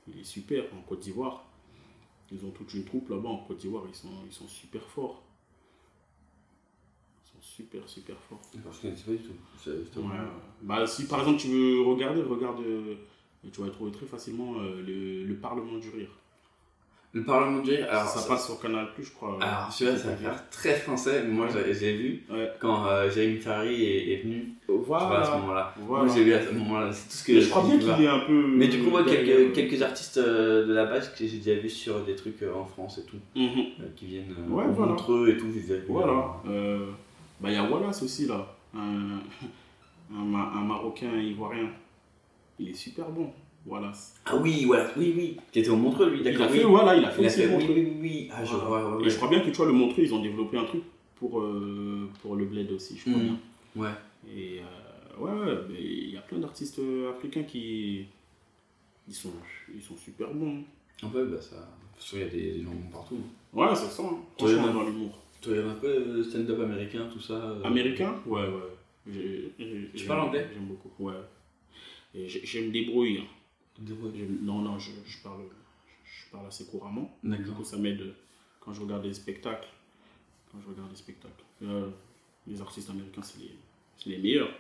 il est super en Côte d'Ivoire. Ils ont toute une troupe là-bas en Côte d'Ivoire, ils sont, ils sont super forts. Super, super forts.
D'accord, je connaissais pas du tout.
Ouais. Bah, si par exemple tu veux regarder, regarde, euh, tu vas trouver très facilement euh, le, le Parlement du Rire.
Le Parlement du Rire, alors.
ça, passe sur Canal Plus, je crois.
Alors, celui-là, ça va faire très français, moi, j'ai j'ai vu
Ouais.
quand euh, Jérémy Ferrari est, est venu.
Voilà.
vois, à ce moment-là.
Voilà.
Moi, j'ai vu à ce moment-là. C'est tout ce que
Mais je crois bien qu'il est un peu.
Mais du coup, moi, quelques,
euh,
quelques artistes euh, de la base que j'ai déjà vu sur des trucs euh, en France et tout,
Mhm.
euh, qui viennent euh,
Ouais, voilà.
Montreux et tout.
Voilà. Bah, il y a Wallace aussi, là. Un, un, Ma- un Marocain ivoirien. Il est super bon, Wallace.
Ah oui, voilà, oui, oui. Qui était au Montreux, lui,
Il
d'accord.
a fait,
oui.
voilà, il a fait
Il a
aussi
fait,
le
oui,
Montreux.
oui, oui, oui. Ah, je
Voilà.
vois, ouais,
Et
ouais.
je crois bien que tu vois, le Montreux, ils ont développé un truc pour, euh, pour le bled aussi, je crois
Mhm.
bien.
Ouais.
Et euh, ouais, ouais, mais il y a plein d'artistes euh, africains qui ils sont, ils sont super bons.
En fait, bah, ça. Parce qu'il y a des, des gens partout.
Ouais, ça. hein.
Il y en
Franchement,
a-
dans l'humour.
Tu regardes un peu le stand-up américain, tout ça euh,
Américain? Ouais, ouais. J'ai- j'ai-
Tu parles anglais?
J'aime beaucoup, ouais. Et je me débrouille. hein.
Débrouille.
Je- Non, non, je, je parle, je parle assez couramment.
D'accord.
Du coup, ça m'aide quand je regarde des spectacles. Quand je regarde des spectacles. Euh, les artistes américains, c'est les, c'est les meilleurs.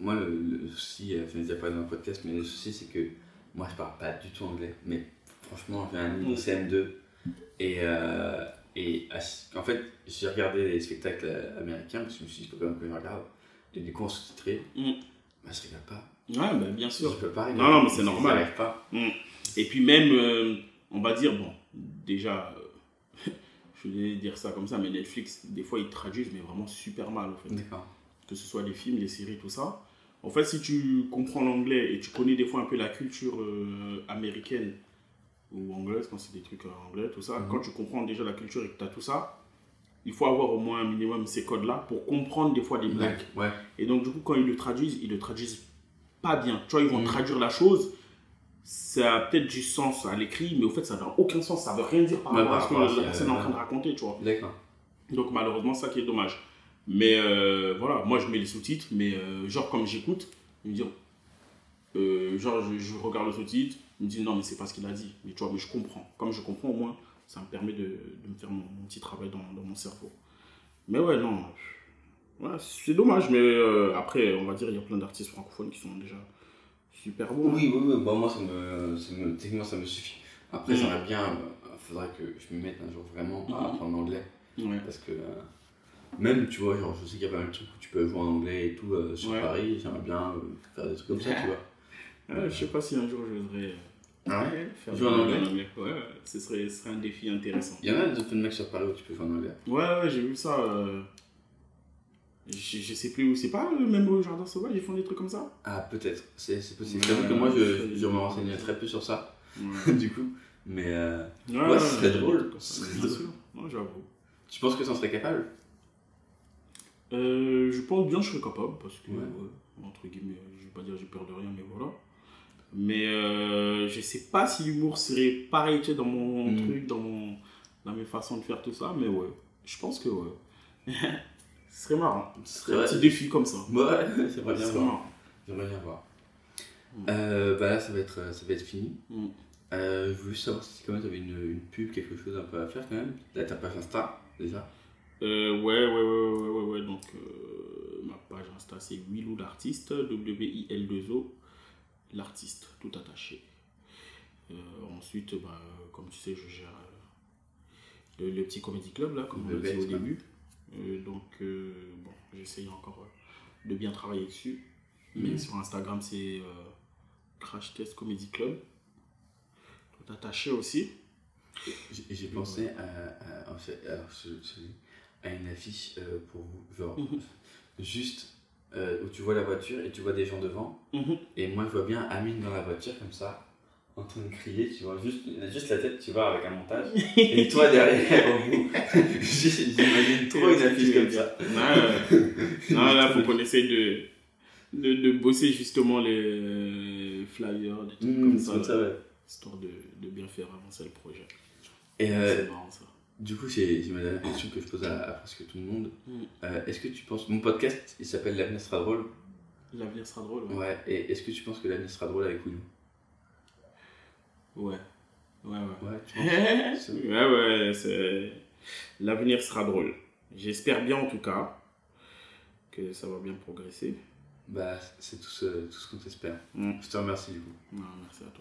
Moi, le, le souci, euh, ai déjà parlé dans le podcast, mais le souci, c'est que moi, je parle pas du tout anglais. Mais franchement, j'ai un niveau
Mm.
CM2. Et, euh, et en fait, j'ai regardé les spectacles américains, parce que je me suis dit, il faut quand même que je regarde. Et du coup, en sous-titré,
Mm.
bah, je regarde pas.
Ouais, ben, bien sûr.
Je peux pas
Non, non, mais c'est normal.
pas.
Mm. Et puis même, euh, on va dire, bon, déjà, euh, je vais dire ça comme ça, mais Netflix, des fois, ils traduisent, mais vraiment super mal, en fait.
D'accord.
Que ce soit les films, les séries, tout ça. En fait, si tu comprends l'anglais et tu connais des fois un peu la culture euh, américaine ou anglaise, quand c'est des trucs en anglais, tout ça,
Mhm.
quand tu comprends déjà la culture et que tu as tout ça, il faut avoir au moins un minimum ces codes-là pour comprendre des fois des blagues.
Ouais.
Et donc, du coup, quand ils le traduisent, ils le traduisent pas bien. Tu vois, ils vont
Mhm.
traduire la chose, ça a peut-être du sens à l'écrit, mais au fait, ça n'a aucun sens. Ça veut rien dire par rapport à ce que la personne est en train de raconter, tu vois.
D'accord.
Donc malheureusement, ça qui est dommage. Mais euh, voilà, moi je mets les sous-titres, mais euh, genre comme j'écoute, je me dis, euh, genre je, je regarde le sous-titre, je me dis non mais c'est pas ce qu'il a dit, mais tu vois, mais je comprends. Comme je comprends au moins, ça me permet de, de me faire mon, mon petit travail dans, dans mon cerveau. Mais ouais, non, ouais, c'est dommage, mais euh, après, on va dire, il y a plein d'artistes francophones qui sont déjà super bons.
Oui, oui, oui. Bah, moi, ça me, ça me, techniquement, ça me suffit. Après,
Mm.
j'aimerais bien, il faudrait que je me mette un jour vraiment à
Mhm.
apprendre l'anglais. Parce que, euh, même, tu vois, genre, je sais qu'il y a pas mal de trucs où tu peux jouer en anglais et tout euh, sur
Ouais.
Paris. J'aimerais bien euh, faire des trucs comme ça, tu vois.
Euh, je sais pas si un jour je voudrais
Ah ouais
faire
Jouer en anglais
Ouais, ouais, ce serait, ce serait un défi intéressant.
Il y en a open mic sur Paris où tu peux faire en anglais.
Ouais, ouais, j'ai vu ça. euh, Je, je sais plus où, c'est pas euh, même au Jardin Sauvage, ils font des trucs comme ça?
Ah, peut-être, c'est possible.
Ouais,
J'avoue que moi,
ouais,
je, je me renseignais très peu sur ça,
Ouais.
du coup. Mais euh,
Ouais,
ouais,
ouais,
ce serait
ouais,
drôle. Ce
ça,
serait drôle.
sûr, non, j'avoue.
Tu penses que ça en serait capable?
Euh, je pense bien que je serais capable, parce que,
Ouais.
ouais, entre guillemets, je vais pas dire j'ai peur de rien, mais voilà. Mais euh, je sais pas si l'humour serait pareil tu sais, dans mon
Mm.
truc, dans, mon, dans mes façons de faire tout ça, mais ouais, je pense que ouais. Ce serait marrant.
Ce
Un
serait
petit défi comme ça.
Ouais, j'aimerais
Ce
bien voir.
marrant.
J'aimerais bien voir.
Mm.
Euh, bah là, ça va être, ça va être fini.
Mm.
Euh, je voulais savoir si quand même t'avais une, une pub, quelque chose un peu à faire quand même. Là, ta page Insta, déjà.
Euh, ouais, ouais, ouais, ouais, ouais, ouais. Donc, ma page Insta, c'est Willou l'artiste, W-I-L-2-O, l'artiste, tout attaché. Euh, ensuite, bah, comme tu sais, je gère euh, le, le petit comédie club, là, comme
Le
on l'a dit au début. Euh, donc, euh, bon, j'essaye encore de bien travailler dessus. Mais
Mhm.
sur Instagram, c'est Crash Test Comedy Club. Tout attaché aussi.
J'ai pensé à, à, je- à une affiche pour vous, genre
Mhm.
juste euh, où tu vois la voiture et tu vois des gens devant.
Mhm.
Et moi, je vois bien Amine dans la voiture comme ça, en train de crier, tu vois, juste, juste la tête, tu vois, avec un montage. et toi derrière, au bout. J'imagine trop une affiche comme ça.
Ouais. non, là, faut qu'on essaye de, de, de bosser justement les flyers, des trucs
Mmh,
comme ça,
ouais.
histoire de, de bien faire avancer le projet.
Et euh,
C'est marrant ça.
Du coup, j'ai ma dernière question que je pose à, à presque tout le monde.
Mm.
Euh, est-ce que tu penses. Mon podcast, il s'appelle L'avenir sera drôle?
L'avenir sera drôle, ouais.
Ouais, et est-ce que tu penses que l'avenir sera drôle avec Willou
Ouais. Ouais, ouais.
Ouais, tu penses?
Ouais, ouais, c'est... L'avenir sera drôle. J'espère bien en tout cas que ça va bien progresser.
Bah, c'est tout ce, tout ce qu'on t'espère.
Mm.
Je te remercie du coup.
Non, merci à toi.